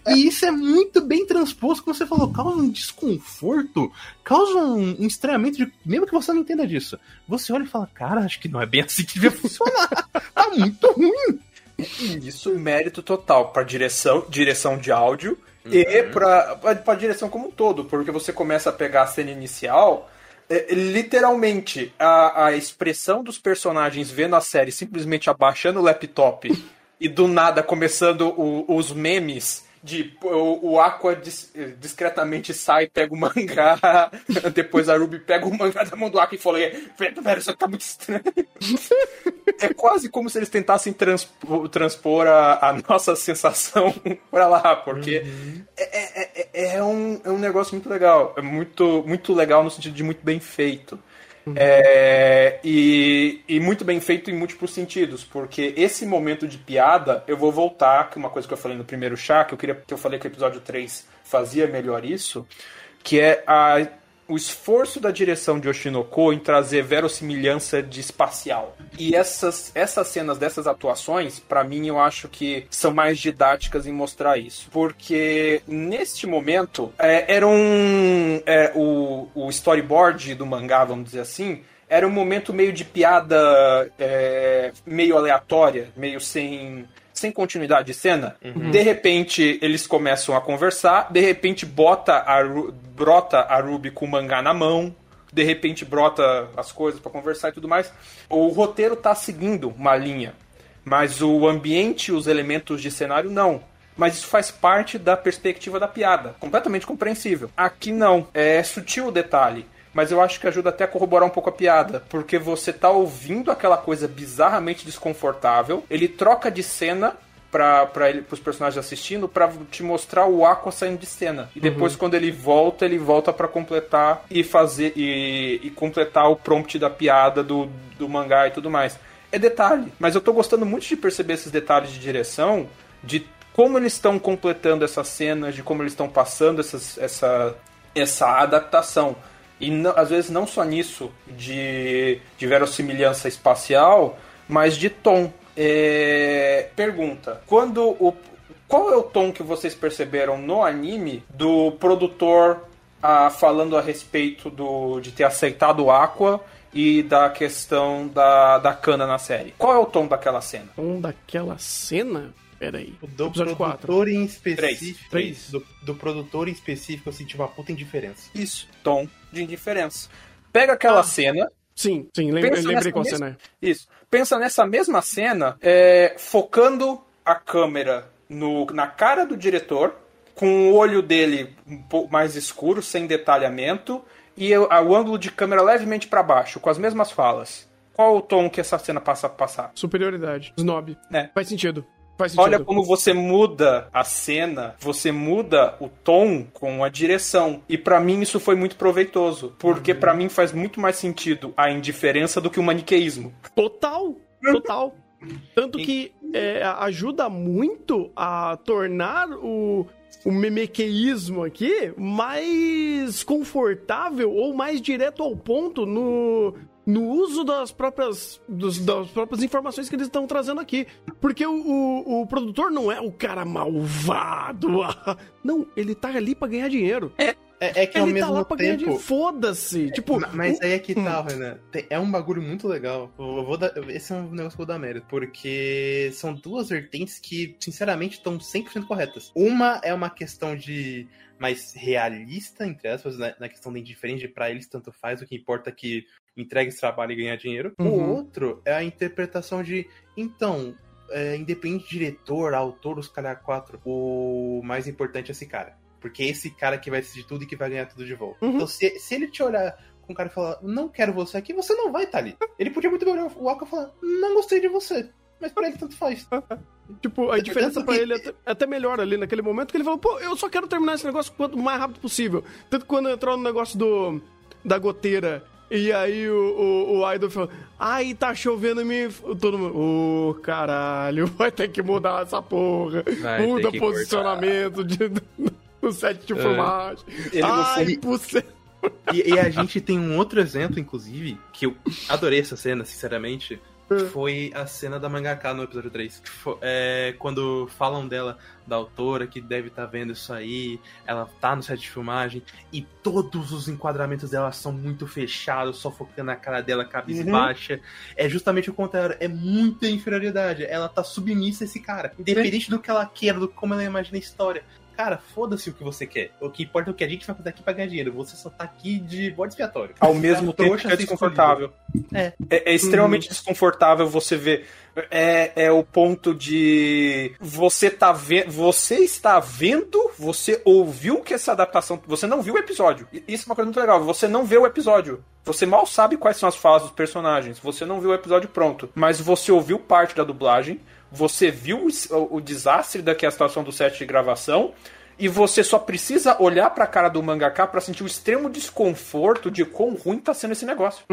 E isso é muito bem transposto, como você falou, causa um desconforto, causa um, um estranhamento, de, mesmo que você não entenda disso. Você olha e fala, cara, acho que não é bem assim que devia funcionar. tá muito ruim. E Isso mérito total para direção, direção de áudio e para para direção como um todo, porque você começa a pegar a cena inicial, é, literalmente a, a expressão dos personagens vendo a série simplesmente abaixando o laptop e do nada começando o- os memes de o, o Aqua dis- discretamente sai, pega o mangá, depois a Ruby pega o mangá da mão do Aqua e fala, velho, velho, isso aqui tá muito estranho. É quase como se eles tentassem transpo- transpor a, a nossa sensação pra lá, porque é, é, é- é um, é um negócio muito legal. É muito, muito legal no sentido de muito bem feito. É, e, e muito bem feito em múltiplos sentidos, porque esse momento de piada, eu vou voltar, que uma coisa que eu falei no primeiro chá, que eu queria que eu falei que o episódio 3 fazia melhor isso, que é a, o esforço da direção de Oshinoko em trazer verossimilhança de espacial. E essas, essas cenas dessas atuações, pra mim, eu acho que são mais didáticas em mostrar isso. Porque neste momento, é, era um. é, o, o storyboard do mangá, vamos dizer assim, era um momento meio de piada é, meio aleatória, meio sem sem continuidade de cena. De repente eles começam a conversar, de repente bota a Ru- brota a Ruby com o mangá na mão, de repente brota as coisas pra conversar e tudo mais. O roteiro tá seguindo uma linha, mas o ambiente, os elementos de cenário não. Mas isso faz parte da perspectiva da piada, completamente compreensível. Aqui não, é sutil o detalhe mas eu acho que ajuda até a corroborar um pouco a piada, porque você tá ouvindo aquela coisa bizarramente desconfortável, ele troca de cena para para ele pros personagens assistindo pra te mostrar o Aqua saindo de cena. E depois quando ele volta, ele volta pra completar e fazer e, e completar o prompt da piada do, do mangá e tudo mais. É detalhe, mas eu tô gostando muito de perceber esses detalhes de direção, de como eles estão completando essas cenas, de como eles estão passando essas, essa essa adaptação. E não- às vezes não só nisso de, de verossimilhança espacial, mas de tom. É, pergunta: quando o qual é o tom que vocês perceberam no anime do produtor ah, falando a respeito do, de ter aceitado o Aqua e da questão da, da cana na série. Qual é o tom daquela cena? Um daquela cena? Peraí. Do Episódio produtor em específico. Três. Do, do produtor em específico, eu senti uma puta indiferença. Isso, tom de indiferença. Pega aquela Ah. cena, Sim, sim, lem- Pensa lembrei qual mesma- cena é. Isso. Pensa nessa mesma cena, é, focando a câmera no, na cara do diretor, com o olho dele um pouco mais escuro, sem detalhamento, e o, o ângulo de câmera levemente para baixo, com as mesmas falas. Qual o tom que essa cena passa a passar? Superioridade. Snob. É. Faz sentido. Olha como você muda a cena, você muda o tom com a direção. E pra mim isso foi muito proveitoso, porque pra mim faz muito mais sentido a indiferença do que o maniqueísmo. Total, total. Tanto que é, ajuda muito a tornar o, o memequeísmo aqui mais confortável ou mais direto ao ponto no, no uso das próprias, dos- das próprias informações que eles estão trazendo aqui. Porque o, o, o produtor não é o cara malvado. Não, ele tá ali pra ganhar dinheiro. É, é que ao ele tá mesmo lá pra ganhar tempo. dinheiro. Foda-se. Tipo, Ma- Mas o- aí é que tá, Renan. Tem- É um bagulho muito legal. Eu vou dar- esse é um negócio que eu vou dar mérito. Porque são duas vertentes que, sinceramente, estão 100% corretas. Uma é uma questão de mais realista, entre aspas, né? na questão da indiferença, de pra eles tanto faz, o que importa é que entregue esse trabalho e ganhar dinheiro. Uhum. O outro é a interpretação de, então, é, independente de diretor, autor, os cara quatro, o mais importante é esse cara. Porque é esse cara que vai decidir tudo e que vai ganhar tudo de volta. Uhum. Então, se, se ele te olhar com o cara e falar, não quero você aqui, você não vai estar ali. Ele podia muito bem olhar o Aka e falar, não gostei de você. Mas pra ele tanto faz. Tipo, a diferença que- ele é até, é até melhor ali naquele momento que ele falou, pô, eu só quero terminar esse negócio quanto mais rápido possível. Tanto que quando entrou no negócio do da goteira, e aí o, o, o Idol falou, ai, tá chovendo mim. Todo mundo, ô, caralho, vai ter que mudar essa porra. Vai Muda que posicionamento de, do set de É. filmagem. Ai, foi- puxa. E, e a gente tem um outro exemplo, inclusive, que eu adorei essa cena, sinceramente. Que Foi a cena da mangaka no episódio 3. Que fo- é, quando falam dela, da autora, que deve estar vendo isso aí, ela tá no set de filmagem, e todos os enquadramentos dela são muito fechados, só focando na cara dela, cabisbaixa. É justamente o contrário, é muita inferioridade. Ela tá submissa a esse cara. Independente do que ela queira, do como ela imagina a história. Cara, foda-se o que você quer. O que importa é o que a gente vai fazer aqui pra ganhar dinheiro. Você só tá aqui de bode expiatório. Ao mesmo É tempo que é desconfortável. É. É, é extremamente desconfortável você ver. É, é o ponto de você tá vendo. Você está vendo, você ouviu que essa adaptação. Você não viu o episódio. Isso é uma coisa muito legal. Você não vê o episódio. Você mal sabe quais são as falas dos personagens. Você não viu o episódio pronto. Mas você ouviu parte da dublagem. Você viu o, o- desastre da que é a situação do set de gravação. E você só precisa olhar pra cara do mangaka pra sentir o extremo desconforto de quão ruim tá sendo esse negócio.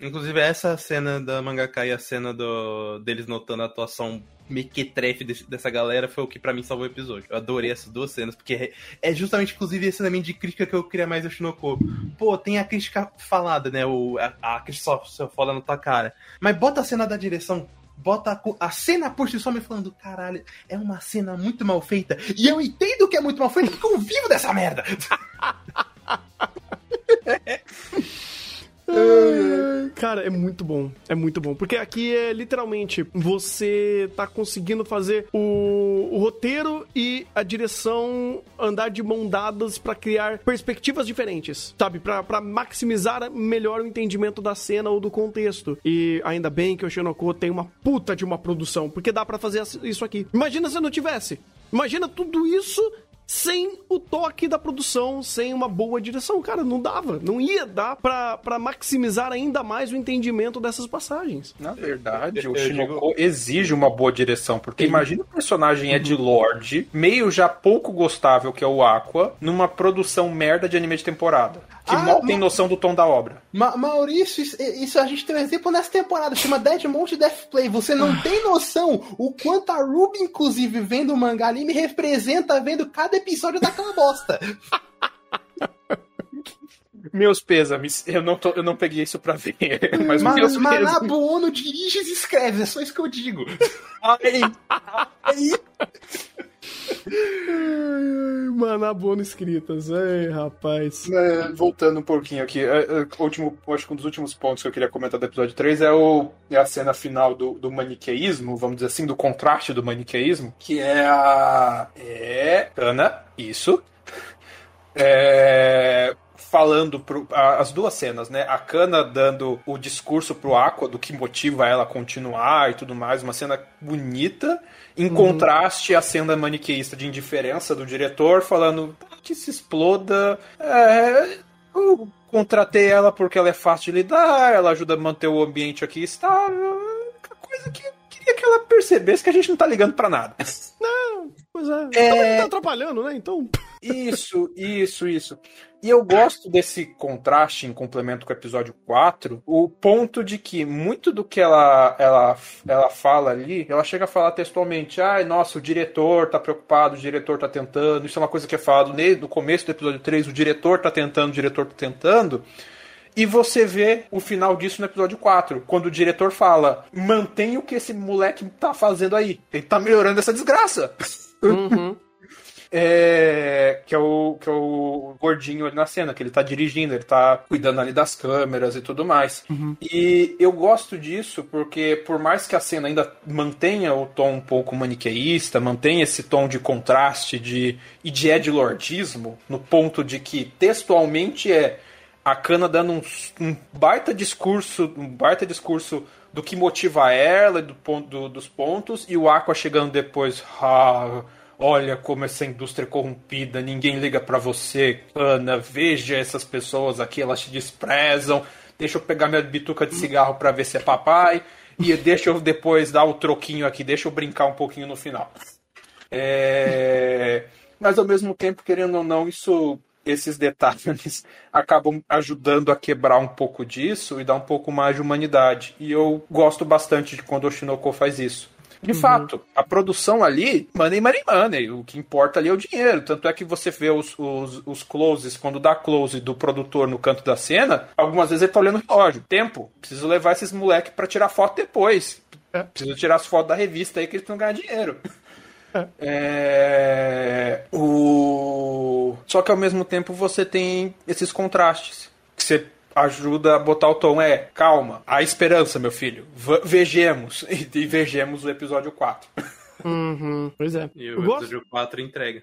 Inclusive, essa cena da mangaka e a cena do, deles notando a atuação mequetrefe dessa galera foi o que pra mim salvou o episódio. Eu adorei essas duas cenas, porque é- é justamente, inclusive, esse elemento de crítica que eu queria mais do Shinoko. Pô, tem a crítica falada, né? O, a, a crítica só, só fala na tua cara. Mas bota a cena da direção. Bota a, a cena por si só me falando, caralho, é uma cena muito mal feita. E eu entendo que é muito mal feita porque eu vivo dessa merda. Cara, é muito bom. É muito bom. Porque aqui é literalmente você tá conseguindo fazer o, o roteiro e a direção andar de mão dadas pra criar perspectivas diferentes, sabe? Pra maximizar melhor o entendimento da cena ou do contexto. E ainda bem que o Shinoko tem uma puta de uma produção, porque dá pra fazer isso aqui. Imagina se não tivesse. Imagina tudo isso sem o toque da produção, sem uma boa direção. Cara, não dava. Não ia dar pra, pra maximizar ainda mais o entendimento dessas passagens. Na verdade, Eu- o Shinoko exige uma boa direção, porque Sim. imagina o personagem é de Lorde, meio já pouco gostável, que é o Aqua, numa produção merda de anime de temporada, que Ah, mal tem noção do tom da obra. Ma Maurício, isso, isso a gente tem um exemplo nessa temporada, chama Deadmount Death Play. Você não tem noção o quanto a Ruby, inclusive, vendo o mangá ali, me representa vendo cada episódio daquela bosta. Meus pêsames, eu não, tô, eu não peguei isso pra ver, mas Mas meus Manabu Ono dirige e escreve, é só isso que eu digo. Ai, ai. Manabono escritas. Ei, rapaz. É, voltando um pouquinho aqui, é, é, último, acho que um dos últimos pontos que eu queria comentar do episódio 3 é, o, é a cena final do, do maniqueísmo, vamos dizer assim, do contraste do maniqueísmo, que é a. É. Ana, isso. É, falando pro, a, as duas cenas, né? A Kana dando o discurso pro Aqua do que motiva ela a continuar e tudo mais, uma cena bonita, em uhum. contraste à cena maniqueísta de indiferença do diretor, falando que se exploda. É, eu contratei ela porque ela é fácil de lidar, ela ajuda a manter o ambiente aqui estável. Coisa que eu queria que ela percebesse que a gente não tá ligando para nada. Não, pois é. é... Tá atrapalhando, né? Então. Isso, isso, isso. E eu gosto desse contraste em complemento com o episódio 4, o ponto de que muito do que ela, ela, ela fala ali, ela chega a falar textualmente, ai, nossa, o diretor tá preocupado, o diretor tá tentando, isso é uma coisa que é falado no começo do episódio 3, o diretor tá tentando, o diretor tá tentando. E você vê o final disso no episódio 4, quando o diretor fala: mantém o que esse moleque tá fazendo aí. Ele tá melhorando essa desgraça. Uhum. É, que, é o, que é o gordinho ali na cena, que ele tá dirigindo, ele tá cuidando ali das câmeras e tudo mais. Uhum. E eu gosto disso porque, por mais que a cena ainda mantenha o tom um pouco maniqueísta, mantenha esse tom de contraste de, e de edlordismo, no ponto de que textualmente é a Kana dando um, um baita discurso, um baita discurso do que motiva ela, do ponto, do, dos pontos, e o Aqua chegando depois. Ah, Olha como essa indústria é corrompida, ninguém liga para você, Ana. Veja essas pessoas aqui, elas te desprezam. Deixa eu pegar minha bituca de cigarro para ver se é papai. E deixa eu depois dar o troquinho aqui, deixa eu brincar um pouquinho no final. É... Mas ao mesmo tempo, querendo ou não, isso esses detalhes acabam ajudando a quebrar um pouco disso e dar um pouco mais de humanidade. E eu gosto bastante de quando o Shinoko faz isso. De uhum. fato, a produção ali, money, money, money. O que importa ali é o dinheiro. Tanto é que você vê os, os, os closes, quando dá close do produtor no canto da cena, algumas vezes ele tá olhando o relógio. Tempo. Preciso levar esses moleques para tirar foto depois. É. Preciso tirar as fotos da revista aí que eles precisam ganhar dinheiro. É. é. O... Só que ao mesmo tempo você tem esses contrastes. Que você ajuda a botar o tom. É, calma, a esperança, meu filho. V vejamos. E, e vejamos o episódio 4. Uhum, pois é. E o episódio gosto... 4 entrega.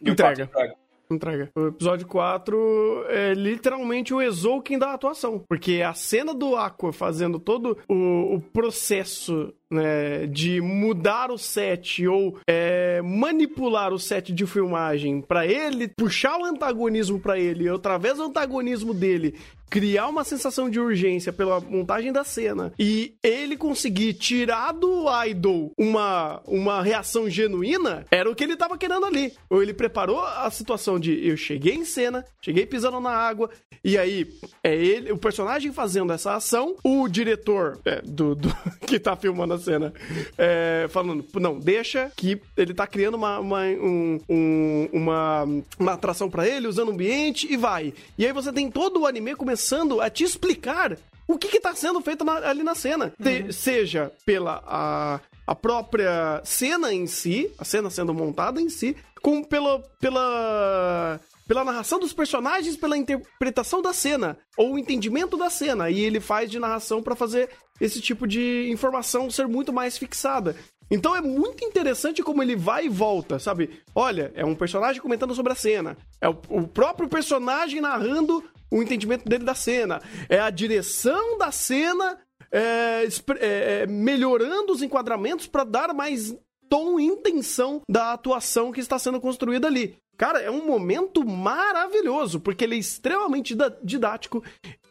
E entrega. 4 entrega. Entrega. O episódio 4 é literalmente o Exouken da atuação. Porque a cena do Aqua fazendo todo o, o processo né, de mudar o set ou é, manipular o set de filmagem para ele puxar o antagonismo para ele, através do antagonismo dele criar uma sensação de urgência pela montagem da cena e ele conseguir tirar do idol uma, uma reação genuína, era o que ele tava querendo ali. Ou ele preparou a situação de eu cheguei em cena, cheguei pisando na água, e aí é ele, o personagem fazendo essa ação, o diretor é, do, do que tá filmando a cena é, falando, não, deixa que ele tá criando uma, uma, um, um, uma, uma atração para ele, usando o ambiente e vai. E aí você tem todo o anime começando a te explicar o que está sendo feito na, ali na cena. Uhum. seja pela a, a própria cena em si, a cena sendo montada em si, como pela, pela pela narração dos personagens, pela interpretação da cena, ou o entendimento da cena. E ele faz de narração para fazer esse tipo de informação ser muito mais fixada. Então é muito interessante como ele vai e volta, sabe? Olha, é um personagem comentando sobre a cena. É o, o próprio personagem narrando o entendimento dele da cena. É a direção da cena é, é, é melhorando os enquadramentos para dar mais tom e intenção da atuação que está sendo construída ali. Cara, é um momento maravilhoso, porque ele é extremamente didático,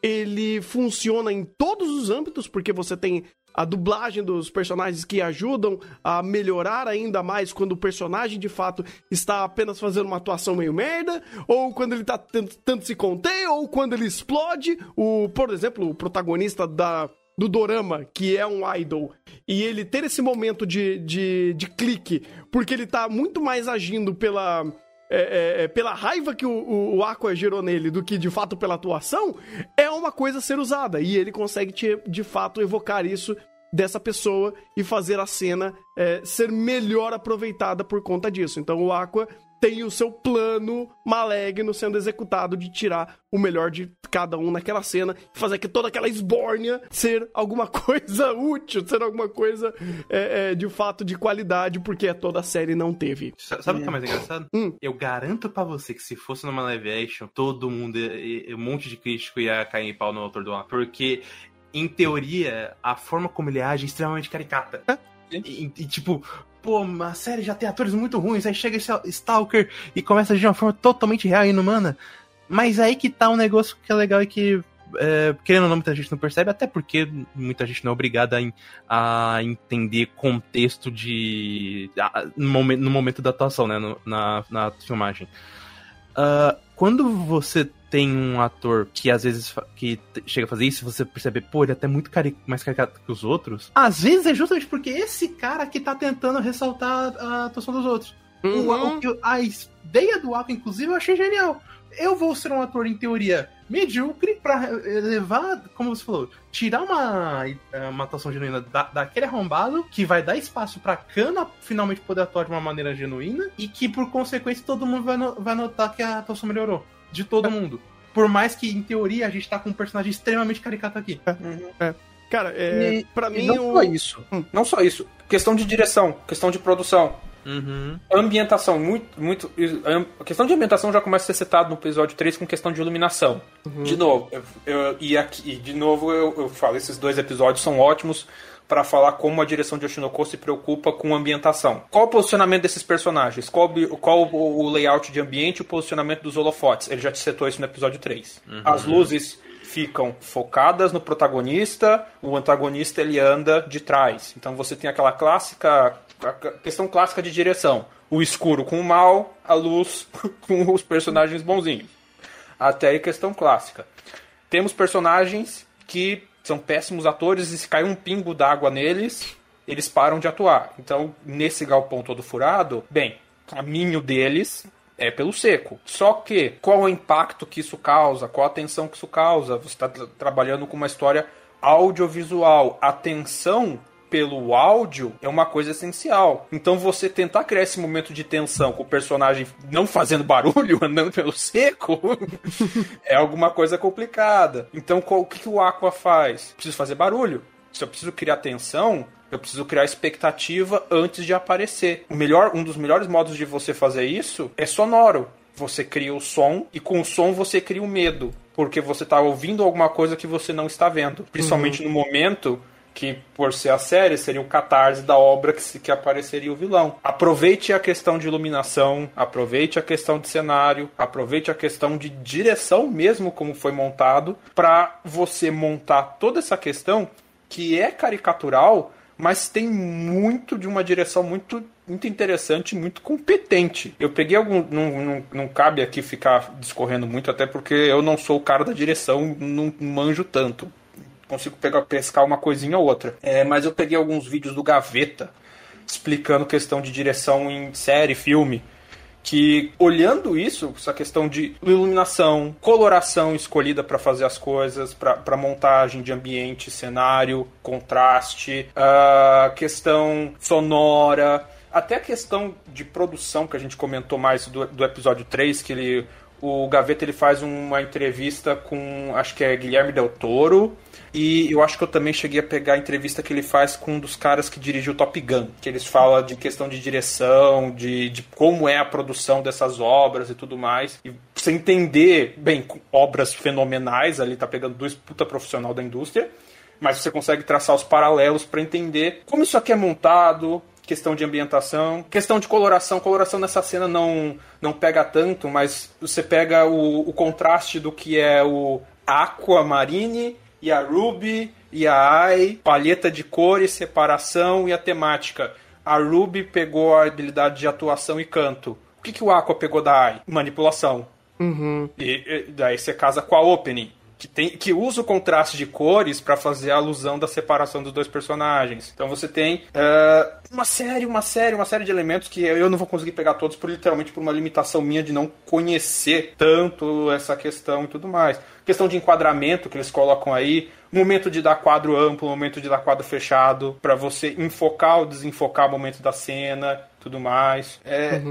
ele funciona em todos os âmbitos, porque você tem a dublagem dos personagens que ajudam a melhorar ainda mais quando o personagem de fato está apenas fazendo uma atuação meio merda, ou quando ele está tentando se conter, ou quando ele explode. O, por exemplo, o protagonista da do dorama, que é um idol, e ele ter esse momento de, de, de clique, porque ele tá muito mais agindo pela é, é, é, pela raiva que o, o, Aqua gerou nele do que de fato pela atuação, é uma coisa a ser usada. E ele consegue te, de fato evocar isso dessa pessoa e fazer a cena é, ser melhor aproveitada por conta disso. Então o Aqua tem o seu plano maligno sendo executado de tirar o melhor de cada um naquela cena e fazer que toda aquela esbórnia ser alguma coisa útil, ser alguma coisa é, é, de fato de qualidade, porque toda a série não teve. Sabe o que é mais engraçado? Hum. Eu garanto pra você que se fosse numa live action, todo mundo, um monte de crítico ia cair em pau no autor do ar. Porque, em teoria, a forma como ele age é extremamente caricata. E, e, tipo, pô, a série já tem atores muito ruins, aí chega esse Stalker e começa de uma forma totalmente real e inumana. Mas aí que tá um negócio que é legal e que, é, querendo ou não, muita gente não percebe, até porque muita gente não é obrigada a, a entender contexto de. a- no, momento, no momento da atuação, né? no- na, na filmagem. Ah, quando você tem um ator que às vezes que chega a fazer isso, você percebe, pô, ele é até muito cari mais caricato que os outros. Às vezes é justamente porque esse cara que tá tentando ressaltar a atuação dos outros. O- Uhum. o eu- a ideia do Aqua, inclusive, eu achei genial. Eu vou ser um ator, em teoria, medíocre pra eh, levar, como você falou, tirar uma, eh, uma atuação genuína da, daquele arrombado, que vai dar espaço pra Kana finalmente poder atuar de uma maneira genuína, e que, por consequência, todo mundo vai, no- vai notar que a atuação melhorou. De todo mundo. Por mais que, em teoria, a gente tá com um personagem extremamente caricato aqui. Cara, é, E- pra E mim não o... só isso. Hum. Não só isso. Questão de direção, questão de produção. Uhum. Ambientação, muito, muito. A questão de ambientação já começa a ser citada no episódio 3 com questão de iluminação. De novo, eu, eu- e aqui, de novo eu, eu falo, esses dois episódios são ótimos para falar como a direção de Oshinoko se preocupa com a ambientação. Qual o posicionamento desses personagens? Qual, qual o, layout de ambiente e o posicionamento dos holofotes? Ele já te setou isso no episódio 3. As luzes ficam focadas no protagonista, o antagonista ele anda de trás. Então você tem aquela clássica questão clássica de direção. O escuro com o mal, a luz com os personagens bonzinhos. Até aí questão clássica. Temos personagens que são péssimos atores e se cai um pingo d'água neles, eles param de atuar. Então, nesse galpão todo furado, bem, caminho deles é pelo seco. Só que, qual o impacto que isso causa? Qual a tensão que isso causa? Você está trabalhando com uma história audiovisual. A tensão pelo áudio é uma coisa essencial. Então você tentar criar esse momento de tensão com o personagem não fazendo barulho, andando pelo seco, é alguma coisa complicada. Então qual- o que, que o Aqua faz? Preciso fazer barulho. Se eu preciso criar tensão, eu preciso criar expectativa antes de aparecer. O melhor, um dos melhores modos de você fazer isso é sonoro. Você cria o som e com o som você cria o medo, porque você está ouvindo alguma coisa que você não está vendo, principalmente no momento que por ser a série seria o catarse da obra que, que apareceria o vilão. Aproveite a questão de iluminação, aproveite a questão de cenário, aproveite a questão de direção mesmo como foi montado para você montar toda essa questão que é caricatural, mas tem muito de uma direção muito muito interessante, muito competente. Eu peguei algum. Não, não, não cabe aqui ficar discorrendo muito, até porque eu não sou o cara da direção, não manjo tanto consigo pegar, pescar uma coisinha ou outra. É, mas eu peguei alguns vídeos do Gaveta explicando questão de direção em série, filme. Que olhando isso, essa questão de iluminação, coloração escolhida para fazer as coisas, para montagem de ambiente, cenário, contraste, a questão sonora, até a questão de produção que a gente comentou mais do, do episódio 3, que ele o Gaveta ele faz uma entrevista com, acho que é Guilherme Del Toro, e eu acho que eu também cheguei a pegar a entrevista que ele faz com um dos caras que dirigiu Top Gun, que eles falam de questão de direção, de, de como é a produção dessas obras e tudo mais. E você entender, bem, obras fenomenais, ali tá pegando dois puta profissional da indústria, mas você consegue traçar os paralelos para entender como isso aqui é montado, questão de ambientação, questão de coloração. Coloração nessa cena não, não pega tanto, mas você pega o, o contraste do que é o Aquamarine e a Ruby e a Ai, palheta de cores, separação e a temática. A Ruby pegou a habilidade de atuação e canto. O que, que o Aqua pegou da Ai? Manipulação. Uhum. E, e daí você casa com a Opening, que, tem, que usa o contraste de cores para fazer a alusão da separação dos dois personagens. Então você tem eh, uma série, uma série, uma série de elementos que eu não vou conseguir pegar todos por literalmente por uma limitação minha de não conhecer tanto essa questão e tudo mais. Questão de enquadramento que eles colocam aí, momento de dar quadro amplo, momento de dar quadro fechado, para você enfocar ou desenfocar o momento da cena, tudo mais. É,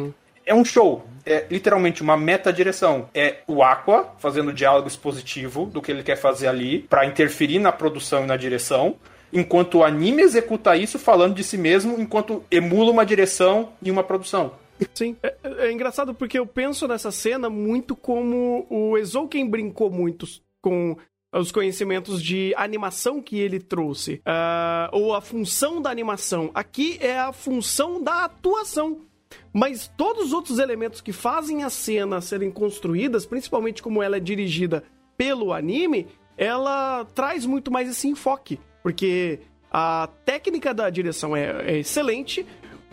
é um show. É literalmente uma meta-direção. É o Aqua fazendo diálogo expositivo do que ele quer fazer ali para interferir na produção e na direção enquanto o anime executa isso falando de si mesmo, enquanto emula uma direção e uma produção. Sim, é, é engraçado porque eu penso nessa cena muito como o Ezouken brincou muito com os conhecimentos de animação que ele trouxe, uh, ou a função da animação. Aqui é a função da atuação. Mas todos os outros elementos que fazem a cena serem construídas, principalmente como ela é dirigida pelo anime, ela traz muito mais esse enfoque. Porque a técnica da direção é, é excelente,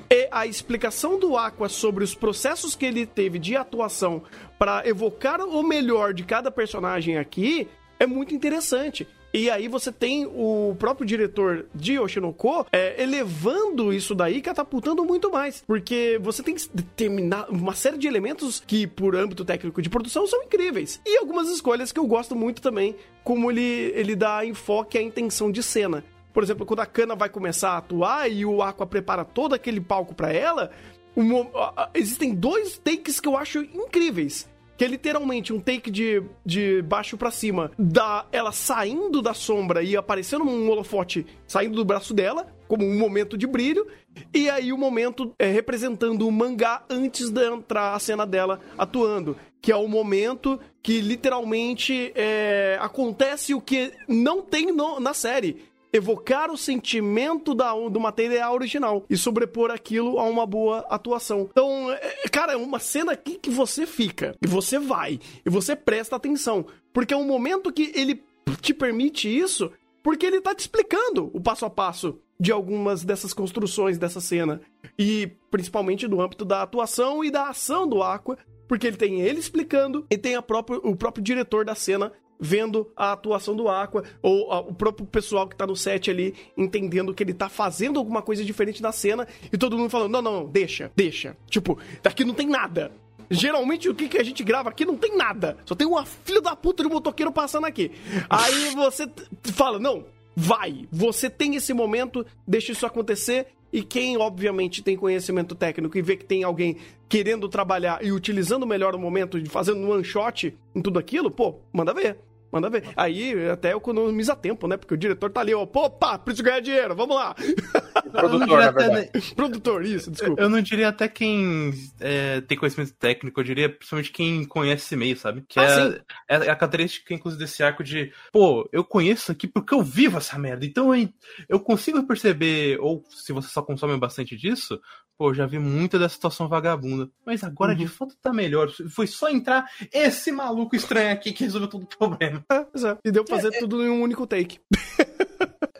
e a explicação do Aqua sobre os processos que ele teve de atuação para evocar o melhor de cada personagem aqui é muito interessante. E aí você tem o próprio diretor de Oshinoko é, elevando isso daí, catapultando muito mais. Porque você tem que determinar uma série de elementos que, por âmbito técnico de produção, são incríveis. E algumas escolhas que eu gosto muito também, como ele, ele dá enfoque à intenção de cena. Por exemplo, quando a Kana vai começar a atuar e o Aqua prepara todo aquele palco para ela, um, existem dois takes que eu acho incríveis que é literalmente um take de, de baixo para cima, da ela saindo da sombra e aparecendo um holofote saindo do braço dela, como um momento de brilho, e aí o momento é, representando o mangá antes de entrar a cena dela atuando, que é o momento que literalmente é, acontece o que não tem no, na série evocar o sentimento da, do material original e sobrepor aquilo a uma boa atuação. Então, é, cara, é uma cena aqui que você fica, e você vai, e você presta atenção, porque é um momento que ele te permite isso, porque ele tá te explicando o passo a passo de algumas dessas construções dessa cena. E principalmente no âmbito da atuação e da ação do Aqua, porque ele tem ele explicando e tem o próprio diretor da cena vendo a atuação do Aqua, ou a, o próprio pessoal que tá no set ali entendendo que ele tá fazendo alguma coisa diferente na cena, e todo mundo falando: não, não, deixa, deixa. Tipo, daqui não tem nada. Geralmente o que, que a gente grava aqui não tem nada. Só tem uma filha da puta de motoqueiro passando aqui. Aí você fala: não, vai. Você tem esse momento, deixa isso acontecer. E quem, obviamente, tem conhecimento técnico e vê que tem alguém querendo trabalhar e utilizando melhor o momento, fazendo um one shot em tudo aquilo, pô, manda ver. Manda ver. Aí até economiza tempo, né? Porque o diretor tá ali, ó, opa, preciso ganhar dinheiro, vamos lá. Produtor, na verdade. Produtor, isso, desculpa. Eu não diria até quem é, tem conhecimento técnico, eu diria principalmente quem conhece esse meio, sabe? Que ah, é, é, a característica, inclusive, desse arco de, pô, eu conheço aqui porque eu vivo essa merda. Então eu, eu consigo perceber, ou se você só consome bastante disso, pô, já vi muita dessa situação vagabunda. Mas agora uhum. de fato tá melhor. Foi só entrar esse maluco estranho aqui que resolveu todo o problema. É, exato. E deu pra fazer é, é. tudo em um único take.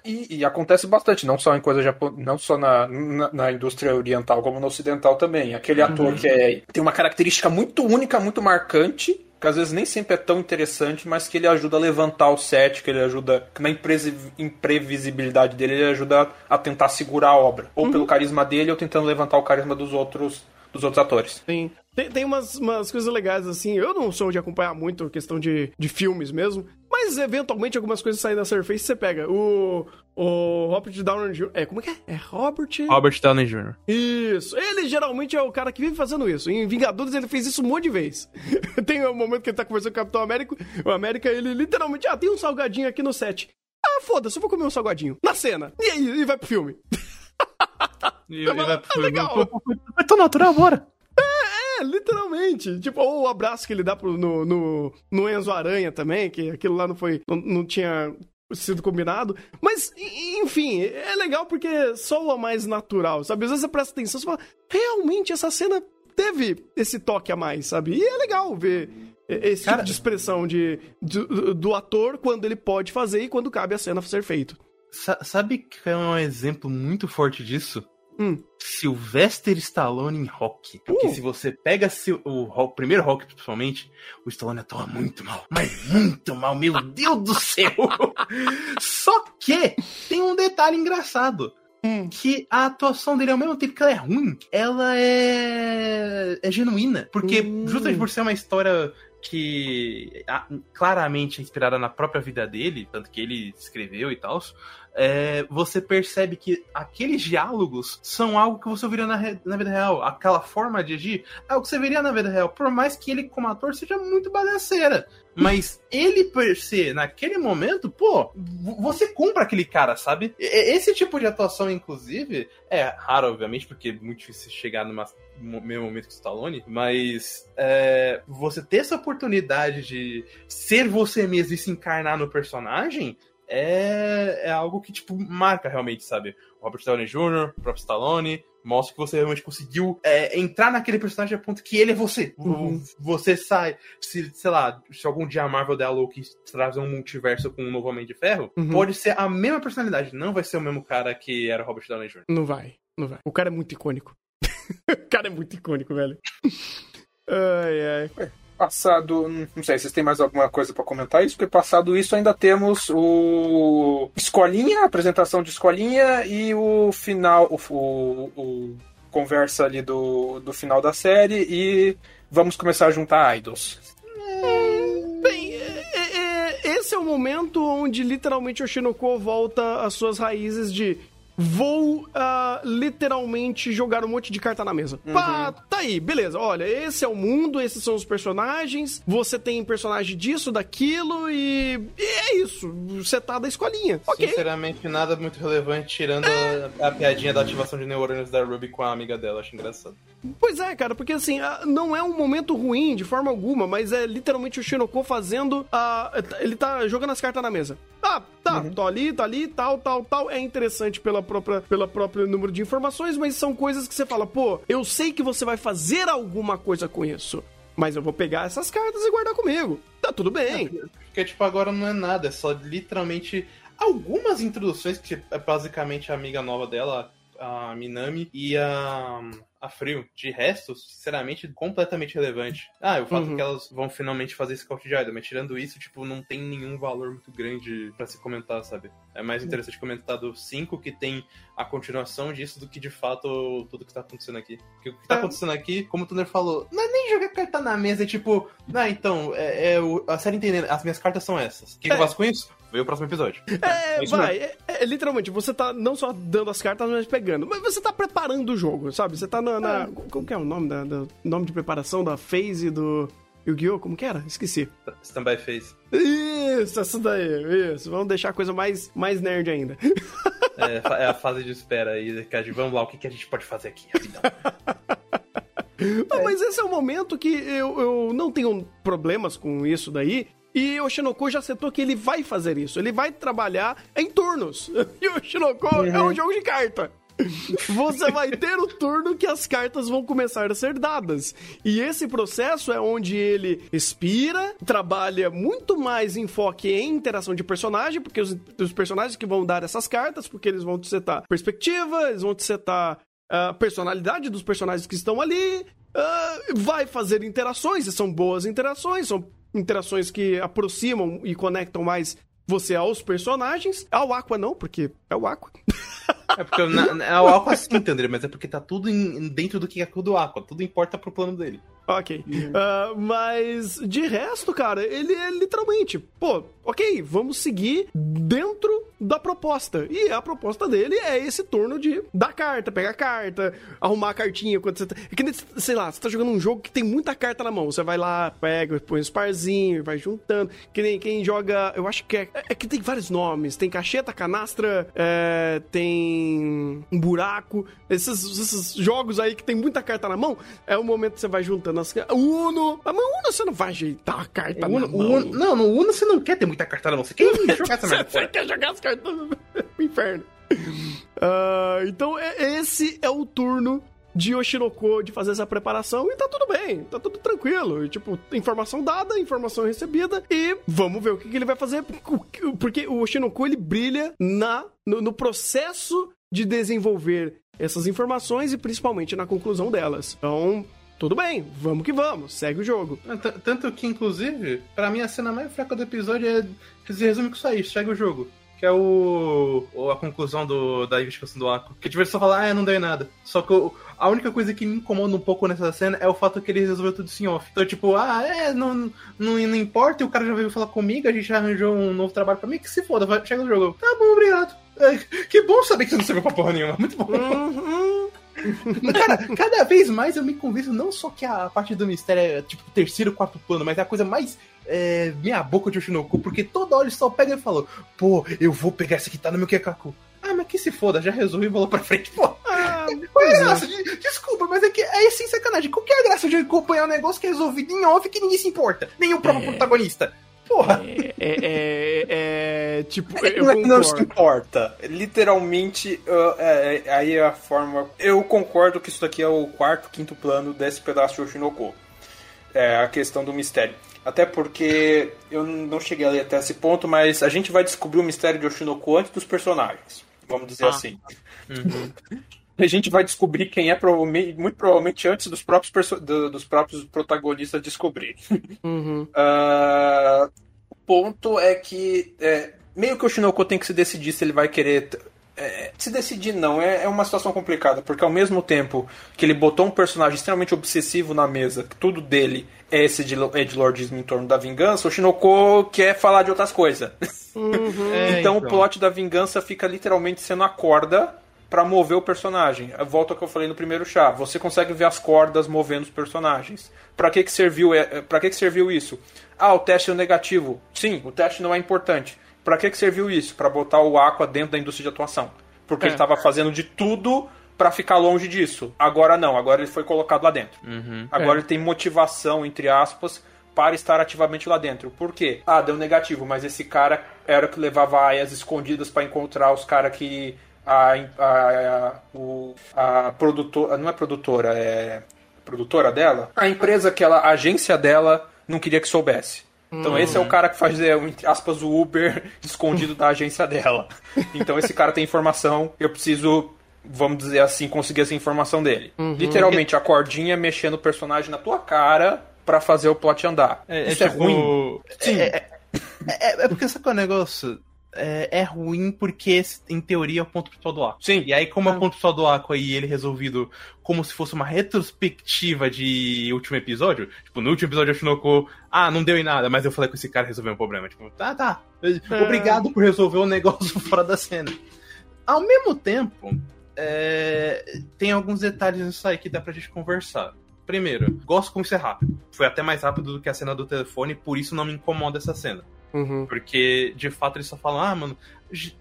E, e, acontece bastante, não só em coisa japonesa, não só na, na, na, indústria oriental, como no ocidental também. Aquele uhum. ator que é, tem uma característica muito única, muito marcante, que às vezes nem sempre é tão interessante, mas que ele ajuda a levantar o set, que ele ajuda, que na imprevisibilidade dele, ele ajuda a tentar segurar a obra. Ou uhum. pelo carisma dele, ou tentando levantar o carisma dos outros dos outros atores. Sim. Tem, tem umas, umas coisas legais, assim. Eu não sou de acompanhar muito a questão de, de filmes mesmo. Mas eventualmente algumas coisas saem da Surface você pega. O. O Robert Downey Jr. É, como é que é? É Robert. Robert Downey Jr. Isso. Ele geralmente é o cara que vive fazendo isso. Em Vingadores ele fez isso um monte de vezes. tem um momento que ele tá conversando com o Capitão América. O América, ele literalmente. Ah, tem um salgadinho aqui no set. Ah, foda-se, eu vou comer um salgadinho. Na cena. E aí, e vai pro filme. e, e vai pro filme. É legal. É tão natural, bora. É, literalmente. Tipo, ou o abraço que ele dá pro, no, no, no Enzo Aranha também, que aquilo lá não foi. Não, não tinha sido combinado. Mas, enfim, é legal porque soa mais natural, sabe? Às vezes você presta atenção e fala, realmente essa cena teve esse toque a mais, sabe? E é legal ver esse Cara, tipo de expressão de, do, do ator quando ele pode fazer e quando cabe a cena ser feito. Sabe que é um exemplo muito forte disso? Hum. Sylvester Stallone em rock. Porque uh. se você pega o, o, primeiro rock, principalmente, o Stallone atua muito mal. Mas muito mal, meu Deus do céu! Só que tem um detalhe engraçado. Hum. Que a atuação dele, ao mesmo tempo que ela é ruim, ela é, é genuína. Porque, hum. justamente por ser uma história que claramente é inspirada na própria vida dele, tanto que ele escreveu e tal, é, você percebe que aqueles diálogos são algo que você veria na, na vida real. Aquela forma de agir é o que você veria na vida real. Por mais que ele, como ator, seja muito bagaceira. Mas ele, per se, naquele momento, pô, você compra aquele cara, sabe? Esse tipo de atuação, inclusive, é raro, obviamente, porque é muito difícil chegar no mesmo momento que o Stallone, mas é, você ter essa oportunidade de ser você mesmo e se encarnar no personagem é, é algo que, tipo, marca realmente, sabe? O Robert Downey Jr., o próprio Stallone, mostra que você realmente conseguiu é, entrar naquele personagem a ponto que ele é você. Uhum. Você sai, se, sei lá, se algum dia a Marvel der a louca e trazer um multiverso com um novo Homem de Ferro, Uhum. pode ser a mesma personalidade, não vai ser o mesmo cara que era o Robert Downey Jr. Não vai, não vai. O cara é muito icônico. o cara é muito icônico, velho. Ai, ai. Passado, não sei, vocês têm mais alguma coisa pra comentar isso? Porque passado isso ainda temos o Escolinha, a apresentação de Escolinha e o final, o, o- o conversa ali do, do final da série e vamos começar a juntar idols. Bem, é- é- é- esse é o momento onde literalmente o Shinoko volta às suas raízes de vou ah, literalmente jogar um monte de carta na mesa. Pá, tá aí, beleza. Olha, esse é o mundo, esses são os personagens. Você tem personagem disso, daquilo e, e é isso. Você tá da escolinha. Ok. Sinceramente, nada muito relevante, tirando a, a piadinha da ativação de neurônios da Ruby com a amiga dela, acho engraçado. Pois é, cara, porque assim, não é um momento ruim de forma alguma, mas é literalmente o Shinoko fazendo. a ele tá jogando as cartas na mesa. Ah, tá, tô ali, tá ali, tal, tal, tal. É interessante pela própria, pela próprio número de informações, mas são coisas que você fala, pô, eu sei que você vai fazer alguma coisa com isso. Mas eu vou pegar essas cartas e guardar comigo. Tá tudo bem. Porque, tipo, agora não é nada, é só literalmente algumas introduções, que é basicamente a amiga nova dela, a Minami, e a, a Frio. De resto, sinceramente, completamente relevante. Ah, o fato Uhum. que elas vão finalmente fazer Scout de Idol, mas tirando isso, tipo, não tem nenhum valor muito grande pra se comentar, sabe? É mais interessante comentar do 5, que tem a continuação disso, do que de fato tudo que tá acontecendo aqui. Porque o que tá É. acontecendo aqui, como o Thunder falou, não é nem jogar carta na mesa, é tipo, ah, então, é, é o- a série entendendo, as minhas cartas são essas. O que, que eu É. faço com isso? Vê o próximo episódio. É, isso vai. É, é, literalmente, você tá não só dando as cartas, mas pegando. Mas você tá preparando o jogo, sabe? Você tá na. na- Como que é o nome da, da- nome de preparação da phase do Yu-Gi-Oh? Como que era? Esqueci. Standby Phase. Isso, essa daí, isso. Vamos deixar a coisa mais, mais nerd ainda. É, é a fase de espera aí, que a gente, vamos lá, o que, que a gente pode fazer aqui, rapidão. Não, mas esse é o momento que eu, eu não tenho problemas com isso daí. E o Shinoko já acertou que ele vai fazer isso. Ele vai trabalhar em turnos. E o Shinoko é um jogo de carta. Você vai ter o turno que as cartas vão começar a ser dadas. E esse processo é onde ele expira, trabalha muito mais enfoque em interação de personagem, porque os, os personagens que vão dar essas cartas, porque eles vão te setar perspectiva, eles vão te setar a personalidade dos personagens que estão ali, ah, vai fazer interações, e são boas interações, são interações que aproximam e conectam mais você aos personagens. Ao Aqua não, porque é o Aqua. É porque na, é o Aqua sim, André, mas é porque tá tudo em- dentro do que é do Aqua, tudo importa pro plano dele. Ok. Ah, mas de resto, cara, ele é literalmente, pô, ok, vamos seguir dentro da proposta. E a proposta dele é esse turno de dar carta, pegar carta, arrumar a cartinha quando você tá. É que sei lá, você tá jogando um jogo que tem muita carta na mão. Você vai lá, pega, põe os parzinhos, vai juntando. Que nem quem joga. Eu acho que é. É que tem vários nomes. Tem cacheta, canastra, é, tem um buraco. Esses, esses jogos aí que tem muita carta na mão, é o momento que você vai juntando as. Uno! Mas Uno você não vai ajeitar a carta Uno- na mão. o Uno- não, no Uno você não quer ter muita carta na mão, você quer jogar essa merda você quer jogar as cartas pro inferno. Ah, então, é- esse é o turno de Oshinoko de fazer essa preparação e tá tudo bem, tá tudo tranquilo. E, tipo, informação dada, informação recebida e vamos ver o que, que ele vai fazer. Porque o Oshinoko ele brilha na, no, no processo de desenvolver essas informações e principalmente na conclusão delas. Então, tudo bem, vamos que vamos, segue o jogo. Tanto que, inclusive, pra mim a cena mais fraca do episódio é se resume com isso aí, segue o jogo. Que é o, a conclusão do, da investigação do Aqua. Que tipo, ele só fala, ah, não deu em nada. Só que o- a única coisa que me incomoda um pouco nessa cena é o fato que ele resolveu tudo em off. Então, tipo, ah, é, não, não, não importa, e o cara já veio falar comigo, a gente já arranjou um novo trabalho pra mim, que se foda, vai, chega no jogo. Tá bom, obrigado. É, Que bom saber que você não serviu pra porra nenhuma. Muito bom. Uhum. Cara, cada vez mais eu me convenço não só que a parte do mistério é tipo terceiro, quarto plano, mas é a coisa mais é, meia boca de Oshinoku, porque toda hora ele só pega e fala, pô, eu vou pegar esse que tá no meu Kekaku. Ah, mas que se foda, já resolvi e bola pra frente, pô. Ah, Qual é a é. graça? de- Desculpa, mas é que é sem sacanagem. Qual que é a graça de acompanhar um negócio que é resolvido em off que ninguém se importa? Nem o próprio protagonista. Porra. É, é, é, é, tipo, eu não, é que não se importa. Literalmente, uh, é, é- aí a forma. Eu concordo que isso daqui é o quarto, quinto plano desse pedaço de Oshinoko. É a questão do mistério. Até porque eu não cheguei a ler até esse ponto, mas a gente vai descobrir o mistério de Oshinoko antes dos personagens. Vamos dizer Ah. assim. A gente vai descobrir quem é provavelmente, muito provavelmente antes dos próprios, do- dos próprios protagonistas descobrirem. Uhum. Ah, o ponto é que é, meio que o Shinoko tem que se decidir se ele vai querer. é, se decidir não, é, é uma situação complicada, porque ao mesmo tempo que ele botou um personagem extremamente obsessivo na mesa, que tudo dele é esse de edgelordismo em torno da vingança, o Shinoko quer falar de outras coisas. É, então, o plot da vingança fica literalmente sendo a corda pra mover o personagem. Eu volto ao que eu falei no primeiro chá. Você consegue ver as cordas movendo os personagens. Pra que que serviu, é, para que que serviu isso? Ah, o teste é negativo. Sim, o teste não é importante. Pra que que serviu isso? Pra botar o Aqua dentro da indústria de atuação. Porque É. ele tava fazendo de tudo pra ficar longe disso. Agora não, agora ele foi colocado lá dentro. Agora É. ele tem motivação, entre aspas, para estar ativamente lá dentro. Por quê? Ah, deu negativo, mas esse cara era o que levava aias escondidas para encontrar os caras que a, a, a, o, a produtora, não é produtora, é produtora dela? A empresa que ela, a agência dela não queria que soubesse. Então esse é o cara que faz, é, aspas, o Uber escondido da agência dela. Então esse cara tem informação, eu preciso, vamos dizer assim, conseguir essa informação dele. Literalmente, a cordinha mexendo o personagem na tua cara pra fazer o plot andar. Isso é, tipo, ruim. Sim. É, é, é- é porque sabe qual é o negócio? É, é ruim porque, em teoria, é o ponto principal do arco. Sim. E aí, como é o ponto principal do arco aí, ele resolvido como se fosse uma retrospectiva de último episódio. Tipo, no último episódio eu Shinoko, ah, não deu em nada, mas eu falei com esse cara resolver um problema. Tipo, tá, tá. Obrigado por resolver o negócio fora da cena. Ao mesmo tempo, é, tem alguns detalhes nisso aí que dá pra gente conversar. Primeiro, gosto como isso é rápido. Foi até mais rápido do que a cena do telefone, por isso não me incomoda essa cena. Uhum. Porque, de fato, eles só falam, ah, mano,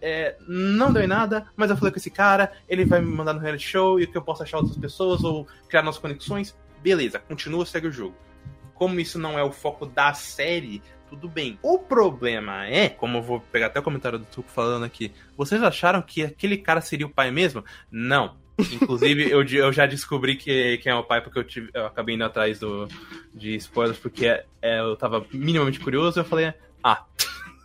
é, não deu em nada, mas eu falei com esse cara, ele vai me mandar no reality show e que eu posso achar outras pessoas ou criar novas conexões. Beleza, continua, segue o jogo. Como isso não é o foco da série, tudo bem. O problema é, como eu vou pegar até o comentário do Tuco falando aqui, vocês acharam que aquele cara seria o pai mesmo? Não. Inclusive, eu, eu já descobri que, quem é o pai, porque eu, tive- eu acabei indo atrás do, de spoilers, porque é, eu tava minimamente curioso, eu falei, ah.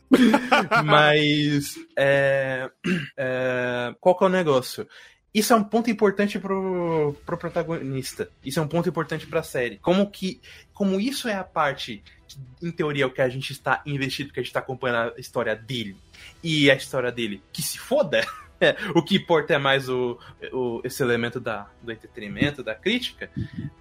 Mas. é, é, qual que é o negócio? Isso é um ponto importante pro, pro protagonista. Isso é um ponto importante pra série. Como que. Como isso é a parte, que, em teoria, é o que a gente está investido, porque a gente tá acompanhando a história dele. E a história dele, que se foda. É, o que importa é mais o, o- esse elemento da, do entretenimento, da crítica.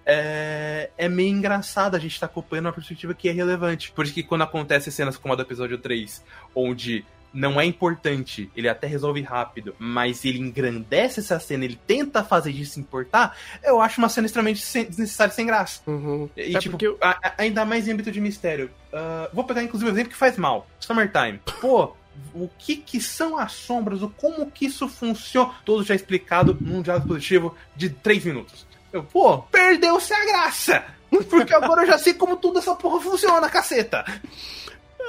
É, é meio engraçado a gente estar acompanhando uma perspectiva que é relevante. Por isso que quando acontece cenas como a do episódio 3, onde não é importante, ele até resolve rápido, mas ele engrandece essa cena, ele tenta fazer disso importar, eu acho uma cena extremamente sem- desnecessária e sem graça. Uhum. E, É tipo, eu- a- ainda mais em âmbito de mistério. Ah, vou pegar, inclusive, um exemplo que faz mal. Summertime. Pô, o que que são as sombras? O como que isso funciona? Tudo já explicado num diálogo positivo de 3 minutos. Eu, pô, perdeu-se a graça! Porque agora eu já sei como tudo essa porra funciona, caceta!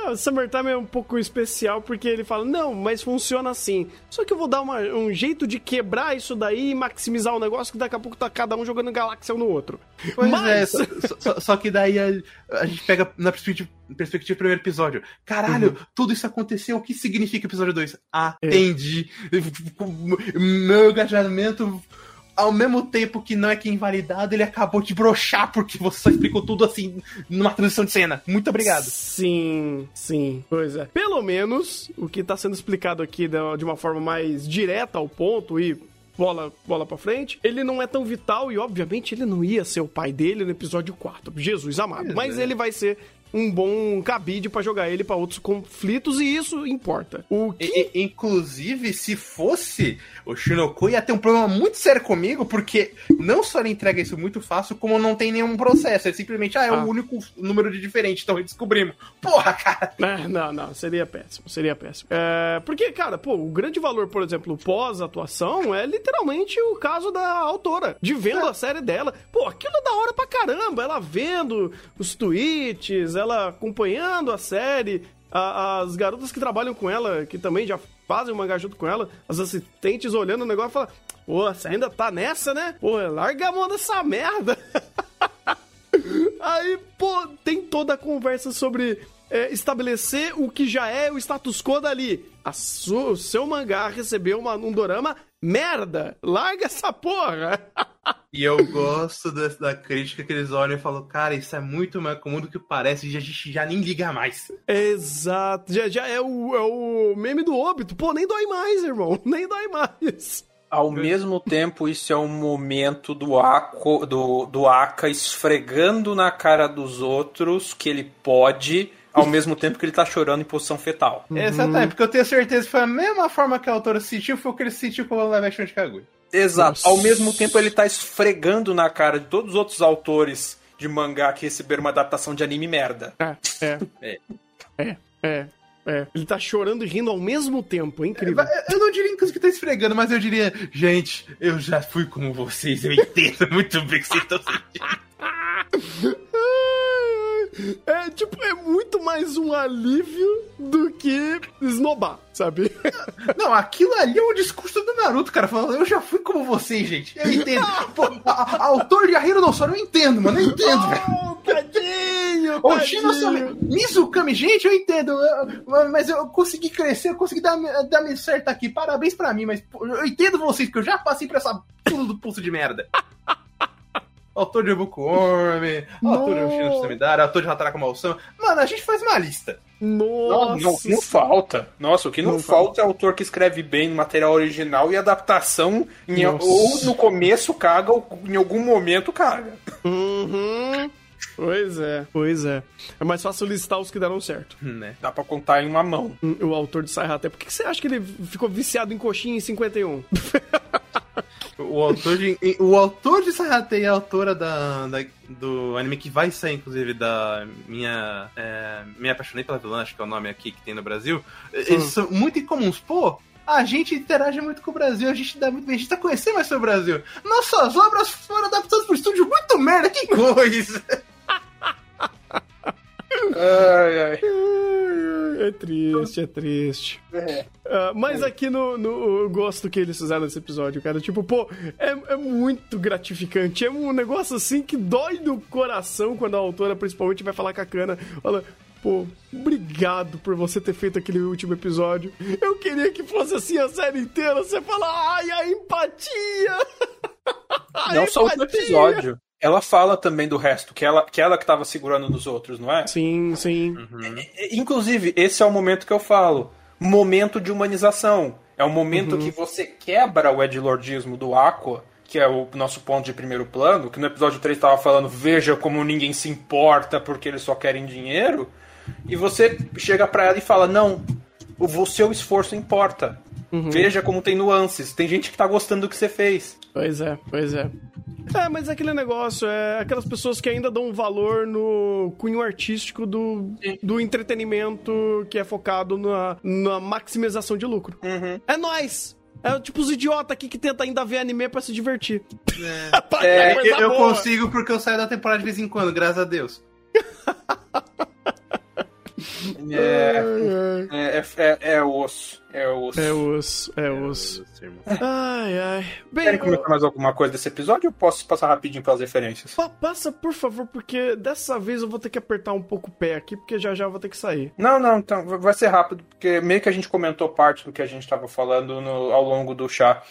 Ah, Summertime é um pouco especial porque ele fala, não, mas funciona assim. Só que eu vou dar uma- um jeito de quebrar isso daí e maximizar o negócio que daqui a pouco tá cada um jogando galáxia um no outro. Pois Mas- é, só, só- só que daí a, a gente pega na perspectiva, perspectiva do primeiro episódio. Caralho, tudo isso aconteceu, o que significa o episódio 2? Atendi. Meu engajamento, ao mesmo tempo que não é que é invalidado, ele acabou de brochar porque você só explicou tudo assim numa transição de cena. Muito obrigado. Sim, sim. Pois é. Pelo menos o que tá sendo explicado aqui de uma forma mais direta ao ponto e bola, bola pra frente, ele não é tão vital e, obviamente, ele não ia ser o pai dele no episódio 4. Jesus amado. Mas é. ele vai ser um bom cabide pra jogar ele pra outros conflitos e isso importa. O que E- inclusive, se fosse o Shinoku, ia ter um problema muito sério comigo, porque não só ele entrega isso muito fácil, como não tem nenhum processo. É simplesmente, ah, é Ah. o único número de diferente, então descobrimos. Porra, cara! É, não, não, seria péssimo, seria péssimo. É, porque, cara, pô, o grande valor, por exemplo, pós-atuação é literalmente o caso da autora, de vendo a série dela. Pô, aquilo é da hora pra caramba, ela vendo os tweets, ela acompanhando a série, a- as garotas que trabalham com ela, que também já fazem o mangá junto com ela, as assistentes olhando o negócio e falam, pô, você ainda tá nessa, né? Pô, larga a mão dessa merda. Aí, pô, tem toda a conversa sobre é, estabelecer o que já é o status quo dali. Su- o seu mangá recebeu uma, um dorama merda. Larga essa porra. E eu gosto da, da crítica que eles olham e falam, cara, isso é muito mais comum do que parece, e a gente já nem liga mais. Exato. Já, já é, o, é o meme do óbito. Pô, nem dói mais, irmão. Nem dói mais. Ao mesmo tempo, isso é um momento do, Ako, do, do Aka esfregando na cara dos outros que ele pode, ao mesmo tempo que ele tá chorando em posição fetal. Exatamente, porque eu tenho certeza que foi a mesma forma que a autora se sentiu, foi o que ele se sentiu com o live action de Kaguya. Exato. Nossa. Ao mesmo tempo, ele tá esfregando na cara de todos os outros autores de mangá que receberam uma adaptação de anime merda. É, é. É. É, é, é. Ele tá chorando e rindo ao mesmo tempo. É incrível. Eu não diria que tá esfregando, mas eu diria, gente, eu já fui como vocês, eu entendo muito bem o que vocês estão sentindo. É, tipo, é muito mais um alívio do que esnobar, sabe? Não, aquilo ali é o discurso do Naruto, cara, falando, eu já fui como vocês, gente, eu entendo. Pô, a, a autor de Hiro no Sora, eu entendo, mano, eu entendo, velho. Oh, tadinho, Ô, Shino Sora, tadinho. Mizukami, gente, eu entendo, eu- mas eu consegui crescer, eu consegui dar, dar certo aqui, parabéns pra mim, mas pô, eu entendo vocês, porque eu já passei por essa pulo do pulso de merda. Autor de Boku Orme, autor de Não. Shino Samidara, autor de Hataraku Malsama. Mano, a gente faz uma lista. Não, Nossa. não, não falta. Nossa, o que não, Não falta é autor que escreve bem no material original e adaptação, em- ou no começo caga, ou em algum momento caga. Uhum. Pois é, pois é. É mais fácil listar os que deram certo. Né? Dá pra contar em uma mão. Hum, O autor de Sai Até. Por que você acha que ele ficou viciado em coxinha em 51? O autor de, o autor de Sayate e a autora da, da- do anime que vai sair, inclusive, da minha. É, Me Apaixonei pela Vilã, acho que é o nome aqui que tem no Brasil. Eles são muito incomuns. Pô, a gente interage muito com o Brasil, a gente dá muito bem, a gente tá conhecendo mais sobre o Brasil. Nossas obras foram adaptadas pro estúdio muito merda, que coisa! Ai, ai. É triste, é triste. É. Ah, mas aqui no, no eu gosto que eles fizeram nesse episódio, cara. Tipo, pô, é, é muito gratificante. É um negócio assim que dói no coração quando a autora, principalmente, vai falar com a Kana. Fala, pô, obrigado por você ter feito aquele último episódio. Eu queria que fosse assim a série inteira. Você fala, ai, a empatia! A Não só o empatia! episódio. Ela fala também do resto, que ela que, ela que tava segurando nos outros, não é? Sim, sim. Inclusive, esse é o momento que eu falo. Momento de humanização. É o momento que você quebra o edlordismo do Aqua, que é o nosso ponto de primeiro plano, que no episódio 3 estava falando, veja como ninguém se importa porque eles só querem dinheiro. E você chega pra ela e fala, não, o seu esforço importa. Veja como tem nuances. Tem gente que tá gostando do que você fez. Pois é, pois é. É, mas é aquele negócio, é aquelas pessoas que ainda dão valor no cunho artístico do, do entretenimento que é focado na, na maximização de lucro. É nós! É tipo os idiotas aqui que tentam ainda ver anime pra se divertir. É, coisa Eu, eu consigo porque eu saio da temporada de vez em quando, graças a Deus. É, é, é, é osso. É osso. É osso, é osso. Ai, ai. Bem, Querem comentar mais alguma coisa desse episódio ou posso passar rapidinho pelas referências? pa- passa por favor, porque dessa vez eu vou ter que apertar um pouco o pé aqui, porque já já eu vou ter que sair. Não, não, então vai ser rápido, porque meio que a gente comentou parte do que a gente estava falando no- ao longo do chá.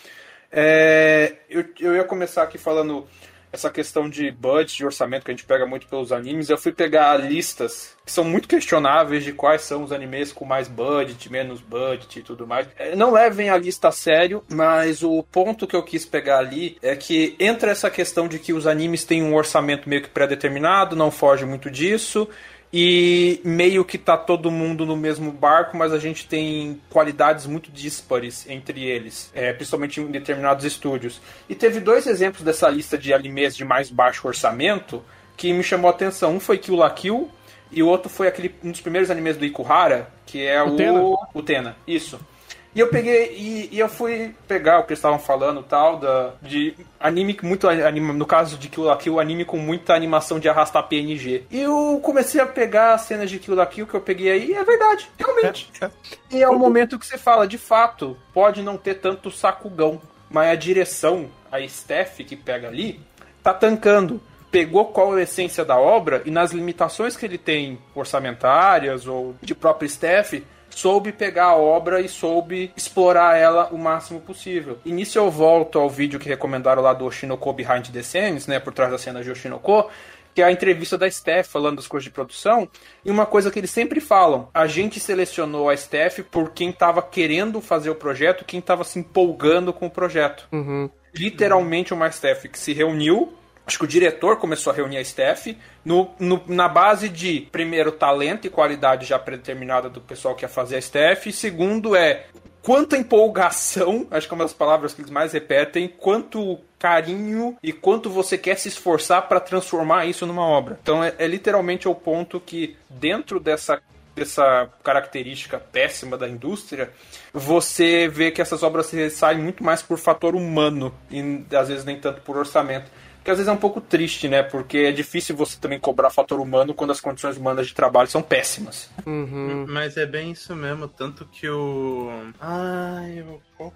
É, eu, eu ia começar aqui falando essa questão de budget, de orçamento que a gente pega muito pelos animes. Eu fui pegar listas que são muito questionáveis de quais são os animes com mais budget, menos budget e tudo mais. É, Não levem a lista a sério, mas o ponto que eu quis pegar ali é que entra essa questão de que os animes têm um orçamento meio que pré-determinado, não foge muito disso. E meio que tá todo mundo no mesmo barco, mas a gente tem qualidades muito díspares entre eles, é, principalmente em determinados estúdios. E teve dois exemplos dessa lista de animes de mais baixo orçamento que me chamou a atenção. Um foi Kill la Kill e o outro foi aquele um dos primeiros animes do Ikuhara, que é o Utena. o Tena. Isso. E eu peguei e, e eu fui pegar o que eles estavam falando tal da de anime muito anima, no caso de Kill la Kill, anime com muita animação de arrastar PNG. E eu comecei a pegar as cenas de Kill la Kill que eu peguei aí, e é verdade, realmente. E é o momento que você fala, de fato, pode não ter tanto sacugão, mas a direção, a staff que pega ali, tá tancando. Pegou qual é a essência da obra e nas limitações que ele tem orçamentárias ou de próprio staff, soube pegar a obra e soube explorar ela o máximo possível. E nisso eu volto ao vídeo que recomendaram lá do Oshinoko Behind the Scenes, né, por trás da cena de Oshinoko, que é a entrevista da Steph falando das coisas de produção, e uma coisa que eles sempre falam, a gente selecionou a Steph por quem estava querendo fazer o projeto, quem estava se empolgando com o projeto. Literalmente uma Steph que se reuniu, acho que o diretor começou a reunir a Steph, no, no- na base de, primeiro, talento e qualidade já predeterminada do pessoal que ia fazer a Steph, e segundo é quanta empolgação, acho que é uma das palavras que eles mais repetem, quanto carinho e quanto você quer se esforçar para transformar isso numa obra. Então é, é literalmente o ponto que dentro dessa dessa característica péssima da indústria, você vê que essas obras saem muito mais por fator humano e às vezes nem tanto por orçamento. Que às vezes é um pouco triste, né? Porque é difícil você também cobrar fator humano quando as condições humanas de trabalho são péssimas. Mas é bem isso mesmo, tanto que o. Ai, eu qual.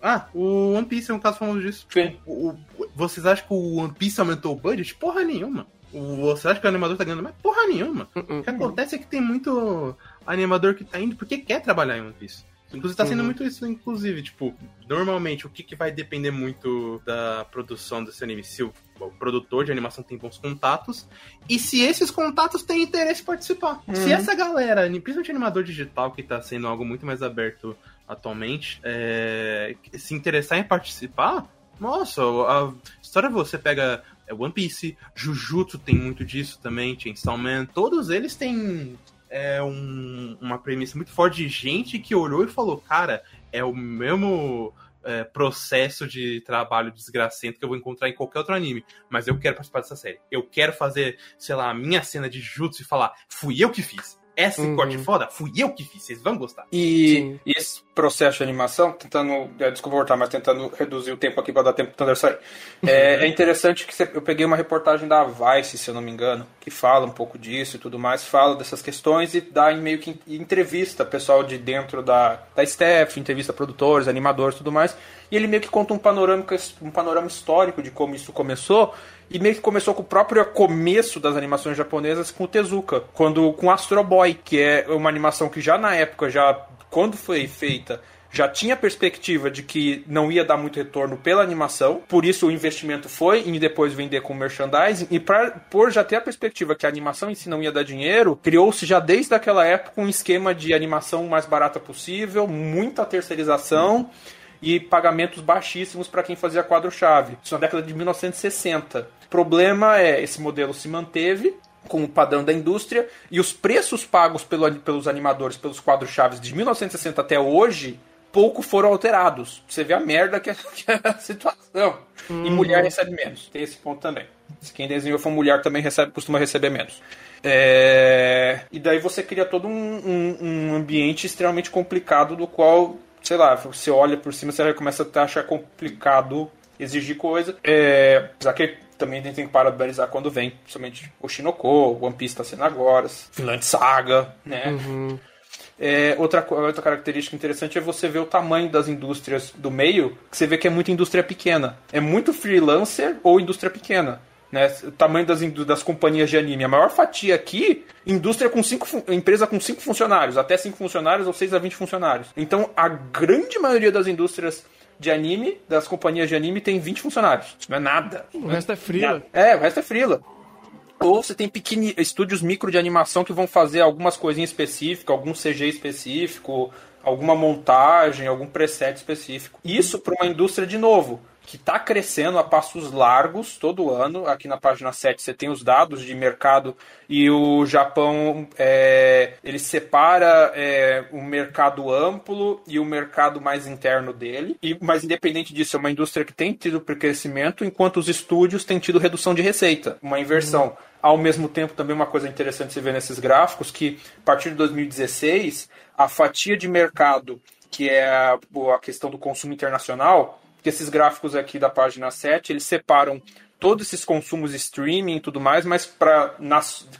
Ah, o One Piece é um caso famoso disso. Sim. O- o- vocês acham que o One Piece aumentou o budget? Porra nenhuma. O- Você acha que o animador tá ganhando mais? Porra nenhuma. O que acontece é que tem muito animador que tá indo porque quer trabalhar em One Piece. Inclusive, tá sendo Uhum. muito isso, inclusive, tipo, normalmente o que, que vai depender muito da produção desse anime? Se o, o produtor de animação tem bons contatos e se esses contatos têm interesse em participar. Se essa galera, principalmente animador digital, que tá sendo algo muito mais aberto atualmente, é, se interessar em participar, nossa, a história você pega é, One Piece, Jujutsu tem muito disso também, Chainsaw Man, todos eles têm é, um- uma premissa muito forte de gente que olhou e falou, cara, é o mesmo é, processo de trabalho desgracento que eu vou encontrar em qualquer outro anime, mas eu quero participar dessa série. Eu quero fazer, sei lá, a minha cena de Jutsu e falar, fui eu que fiz. Essa Uhum. corte foda, fui eu que fiz, vocês vão gostar. E, e esse processo de animação, tentando. é, Desculpa voltar, mas tentando reduzir o tempo aqui para dar tempo pro Thunder sair. É, é interessante que você- eu peguei uma reportagem da Vice, se eu não me engano, que fala um pouco disso e tudo mais, fala dessas questões e dá em meio que entrevista pessoal de dentro da, da staff, entrevista produtores, animadores e tudo mais. E ele meio que conta um panorama, um panorama histórico de como isso começou. E meio que começou com o próprio começo das animações japonesas com o Tezuka, quando com Astro Boy, que é uma animação que já na época, já quando foi feita, já tinha perspectiva de que não ia dar muito retorno pela animação, por isso o investimento foi em depois vender com merchandising, e pra, por já ter a perspectiva que a animação em si não ia dar dinheiro, criou-se já desde aquela época um esquema de animação mais barata possível, muita terceirização e pagamentos baixíssimos para quem fazia quadro-chave. Isso na década de 1960. O problema é esse modelo se manteve com o padrão da indústria e os preços pagos pelo- pelos animadores pelos quadros-chaves de 1960 até hoje pouco foram alterados. Você vê a merda que é, que é a situação. E mulher recebe menos. Tem esse ponto também. Se quem desenhou for mulher também recebe, costuma receber menos. É, E daí você cria todo um, um- um ambiente extremamente complicado do qual, sei lá, você olha por cima, você começa a achar complicado exigir coisa. É... Apesar que também a gente tem que parabenizar quando vem, principalmente o Shinoko, One Piece tá sendo agora, Finland Saga, né? É, outra, outra característica interessante é você ver o tamanho das indústrias do meio, que você vê que é muita indústria pequena. É muito freelancer ou indústria pequena. Né? O tamanho das, das companhias de anime. A maior fatia aqui, indústria com cinco, empresa com 5 funcionários, até 5 funcionários ou 6 a 20 funcionários. Então a grande maioria das indústrias de anime, das companhias de anime, tem 20 funcionários. Isso não é nada. O resto é frila. É, o resto é frila. Ou você tem pequeni, estúdios micro de animação que vão fazer algumas coisinhas específicas, algum CG específico, alguma montagem, algum preset específico. Isso para uma indústria, de novo, que está crescendo a passos largos todo ano. Aqui na página 7 você tem os dados de mercado e o Japão é, ele separa é, o mercado amplo e o mercado mais interno dele. E, mas independente disso, é uma indústria que tem tido crescimento, enquanto os estúdios têm tido redução de receita, uma inversão. Uhum. Ao mesmo tempo, também uma coisa interessante se ver nesses gráficos, que a partir de 2016, a fatia de mercado, que é a, a questão do consumo internacional, que esses gráficos aqui da página 7, eles separam todos esses consumos streaming e tudo mais, mas para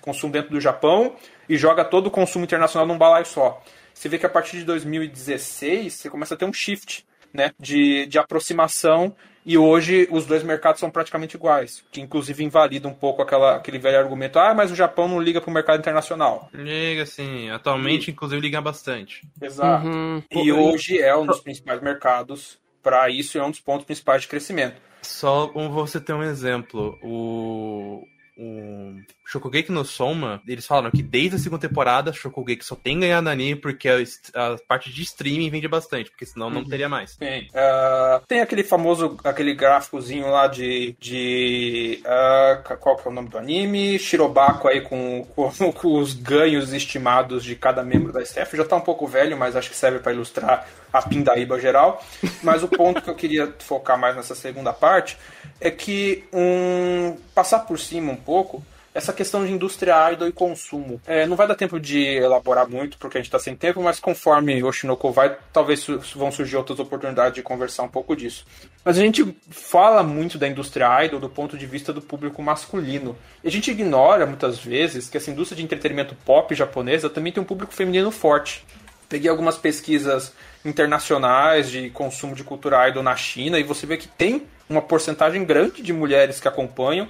consumo dentro do Japão e joga todo o consumo internacional num balaio só. Você vê que a partir de 2016 você começa a ter um shift né, de, de aproximação e hoje os dois mercados são praticamente iguais, que inclusive invalida um pouco aquela, aquele velho argumento, ah, mas o Japão não liga para o mercado internacional. Liga sim, atualmente e... inclusive liga bastante. Exato. Uhum. E hoje é um dos principais mercados para isso é um dos pontos principais de crescimento. Só você ter um exemplo, o, o Shokugeki no Soma, eles falaram que desde a segunda temporada Shokugeki só tem ganhado anime porque a, a, parte de streaming vende bastante, porque senão não uhum. teria mais. Tem. Uh, tem aquele famoso, aquele gráficozinho lá de. de uh, qual que é o nome do anime? Shirobako aí com, com, com, os ganhos estimados de cada membro da staff. Já tá um pouco velho, mas acho que serve para ilustrar a pindaíba geral. Mas o ponto que eu queria focar mais nessa segunda parte é que um passar por cima um pouco essa questão de indústria idol e consumo. É, não vai dar tempo de elaborar muito, porque a gente está sem tempo, mas conforme o Shinoko vai, talvez vão surgir outras oportunidades de conversar um pouco disso. Mas a gente fala muito da indústria idol do ponto de vista do público masculino. E a gente ignora, muitas vezes, que essa indústria de entretenimento pop japonesa também tem um público feminino forte. Peguei algumas pesquisas internacionais de consumo de cultura idol na China e você vê que tem uma porcentagem grande de mulheres que acompanham.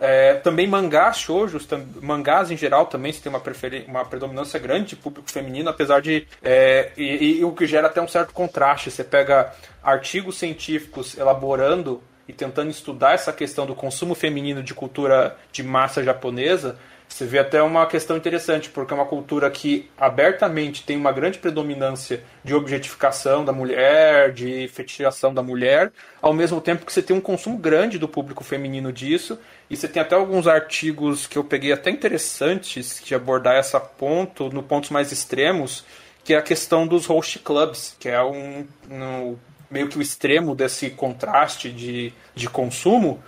É, também mangás, shoujos, tam, mangás em geral também se tem uma, uma predominância grande de público feminino, apesar de. É, e, e, o que gera até um certo contraste. Você pega artigos científicos elaborando e tentando estudar essa questão do consumo feminino de cultura de massa japonesa, você vê até uma questão interessante, porque é uma cultura que abertamente tem uma grande predominância de objetificação da mulher, de fetichização da mulher, ao mesmo tempo que você tem um consumo grande do público feminino disso, e você tem até alguns artigos que eu peguei até interessantes de abordar essa ponto, no pontos mais extremos, que é a questão dos host clubs, que é um, um meio que o extremo desse contraste de, de consumo,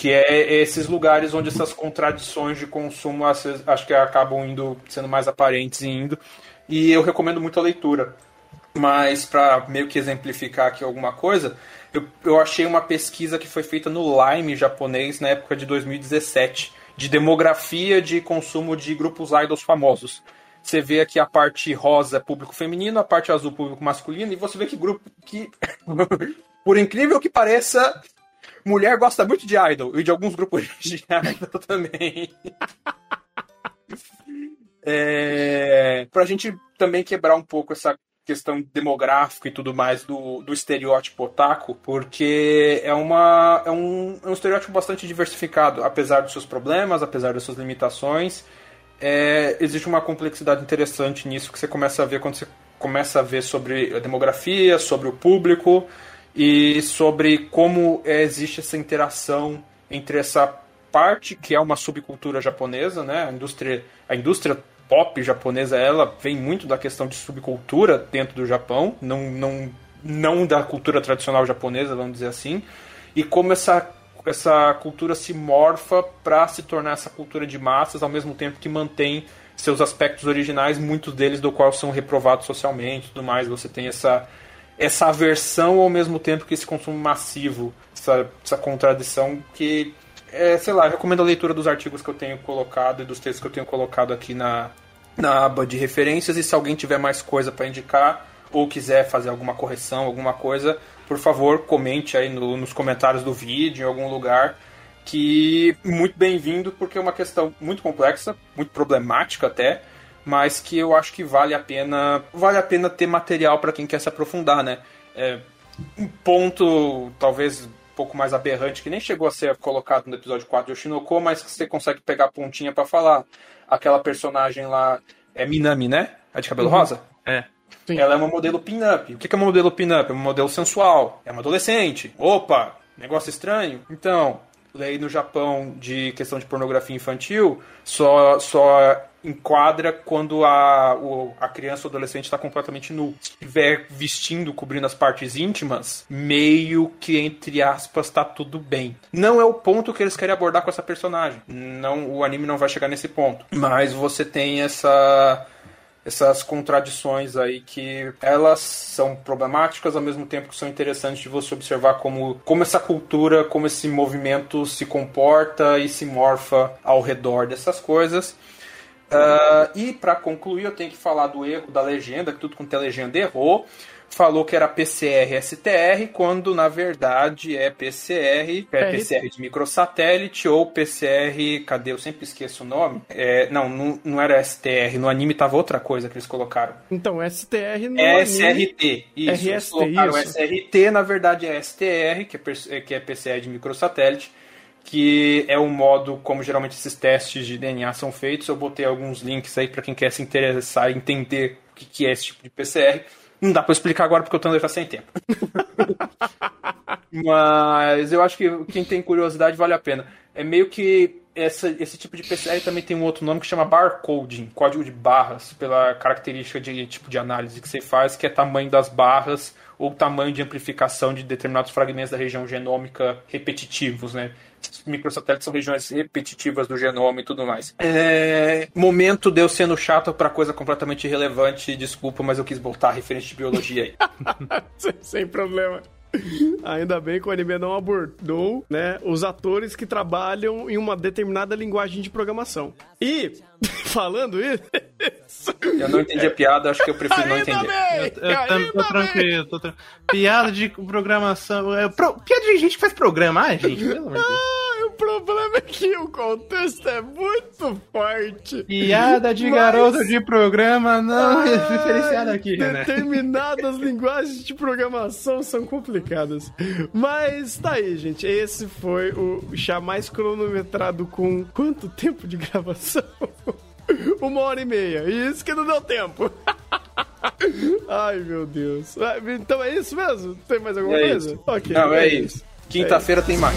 que é esses lugares onde essas contradições de consumo acho que acabam indo sendo mais aparentes e indo. E eu recomendo muito a leitura. Mas para meio que exemplificar aqui alguma coisa, eu, eu achei uma pesquisa que foi feita no Lime japonês na época de 2017, de demografia de consumo de grupos idols famosos. Você vê aqui a parte rosa público feminino, a parte azul público masculino, e você vê que grupo que, por incrível que pareça, mulher gosta muito de idol e de alguns grupos de idol também. é, pra gente também quebrar um pouco essa questão demográfica e tudo mais do, do estereótipo otaku, porque é, uma, é, um, é um estereótipo bastante diversificado, apesar dos seus problemas, apesar das suas limitações. É, existe uma complexidade interessante nisso que você começa a ver quando você começa a ver sobre a demografia, sobre o público, e sobre como é, existe essa interação entre essa parte que é uma subcultura japonesa, né? A indústria, a indústria pop japonesa, ela vem muito da questão de subcultura dentro do Japão, não, não, não da cultura tradicional japonesa, vamos dizer assim, e como essa essa cultura se morfa para se tornar essa cultura de massas, ao mesmo tempo que mantém seus aspectos originais, muitos deles do qual são reprovados socialmente, tudo mais. Você tem essa essa aversão ao mesmo tempo que esse consumo massivo, essa, essa contradição que, é, sei lá, recomendo a leitura dos artigos que eu tenho colocado e dos textos que eu tenho colocado aqui na, na aba de referências. E se alguém tiver mais coisa para indicar ou quiser fazer alguma correção, alguma coisa, por favor, comente aí no, nos comentários do vídeo, em algum lugar, que muito bem-vindo, porque é uma questão muito complexa, muito problemática até, mas que eu acho que vale a pena vale a pena ter material para quem quer se aprofundar, né? É, um ponto talvez um pouco mais aberrante que nem chegou a ser colocado no episódio 4 de Oshinoko, mas que você consegue pegar a pontinha para falar. Aquela personagem lá é Minami, né? A de cabelo uhum. rosa? É. Sim. Ela é uma modelo pin-up. O que é uma modelo pin-up? É uma modelo sensual. É uma adolescente. Opa! Negócio estranho? Então, lei no Japão de questão de pornografia infantil só, só enquadra quando a, o, a criança ou adolescente está completamente nu. Se estiver vestindo, cobrindo as partes íntimas, meio que, entre aspas, está tudo bem. Não é o ponto que eles querem abordar com essa personagem. Não, o anime não vai chegar nesse ponto. Mas você tem essa essas contradições aí que elas são problemáticas ao mesmo tempo que são interessantes de você observar como, como essa cultura, como esse movimento se comporta e se morfa ao redor dessas coisas. Uh, e para concluir, eu tenho que falar do erro da legenda, que tudo quanto é legenda errou falou que era PCR STR, quando na verdade é PCR, é PCR de microsatélite ou PCR, cadê? Eu sempre esqueço o nome. É, não, não, não era STR, no anime tava outra coisa que eles colocaram. Então, STR no é SRT, isso. RST, colocaram isso. SRT, na verdade é STR, que é, que é PCR de microsatélite que é o modo como geralmente esses testes de DNA são feitos. Eu botei alguns links aí para quem quer se interessar e entender o que é esse tipo de PCR. Não dá pra explicar agora porque o Thunder tá sem tempo. Mas eu acho que quem tem curiosidade vale a pena. É meio que essa, esse tipo de PCR também tem um outro nome que chama barcoding, código de barras, pela característica de tipo de análise que você faz, que é tamanho das barras ou tamanho de amplificação de determinados fragmentos da região genômica repetitivos, né? Microsatélites são regiões repetitivas do genoma e tudo mais. É... Momento de eu sendo chato para coisa completamente irrelevante, desculpa, mas eu quis botar a referência de biologia aí. Sem problema. Ainda bem que o anime não abordou, né, os atores que trabalham em uma determinada linguagem de programação. E, falando isso... Eu não entendi a piada, acho que eu prefiro não entender. Bem, eu, eu tô tranquilo, tô tranquilo. Piada de programação... É, pro, piada de gente que faz programa, ah, gente, pelo amor de Deus. O problema é que o contexto é muito forte. Piada de Mas- garoto de programa não é Ah, diferenciada aqui, né? Determinadas linguagens de programação são complicadas. Mas tá aí, gente. Esse foi o chá mais cronometrado com quanto tempo de gravação? Uma hora e meia. E isso que não deu tempo. Ai, meu Deus. Ah, Então é isso mesmo? Tem mais alguma É coisa? isso. Ok. Não, é isso. Quinta-feira tem mais.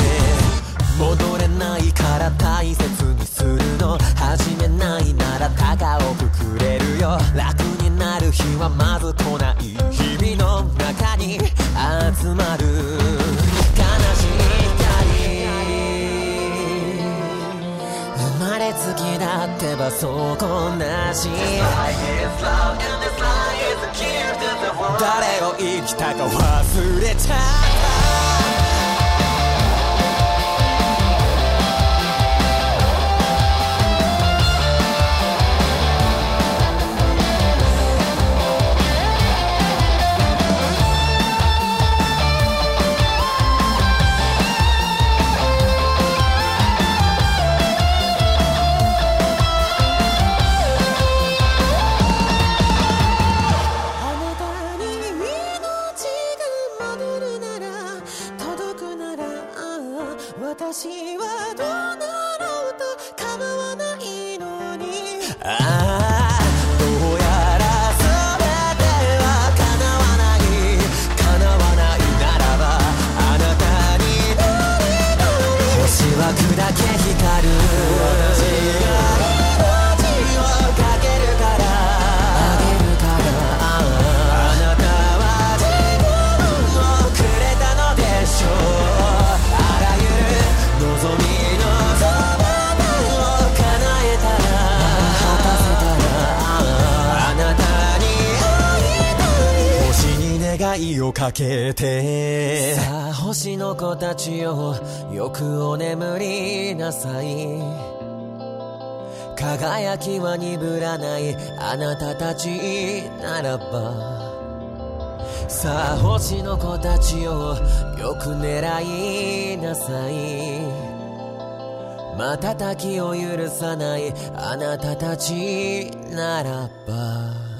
戻れないから大切にするの始めないなら高くくれるよ。楽になる日はまず来ない日々の中に集まる。悲しい光生まれつきだってばそうこなし。誰を生きたか忘れちゃっかけてさあ星の子たちよよくお眠りなさい。輝きは鈍らないあなたたちならば。さあ星の子たちよよく狙いなさい。瞬きを許さないあなたたちならば。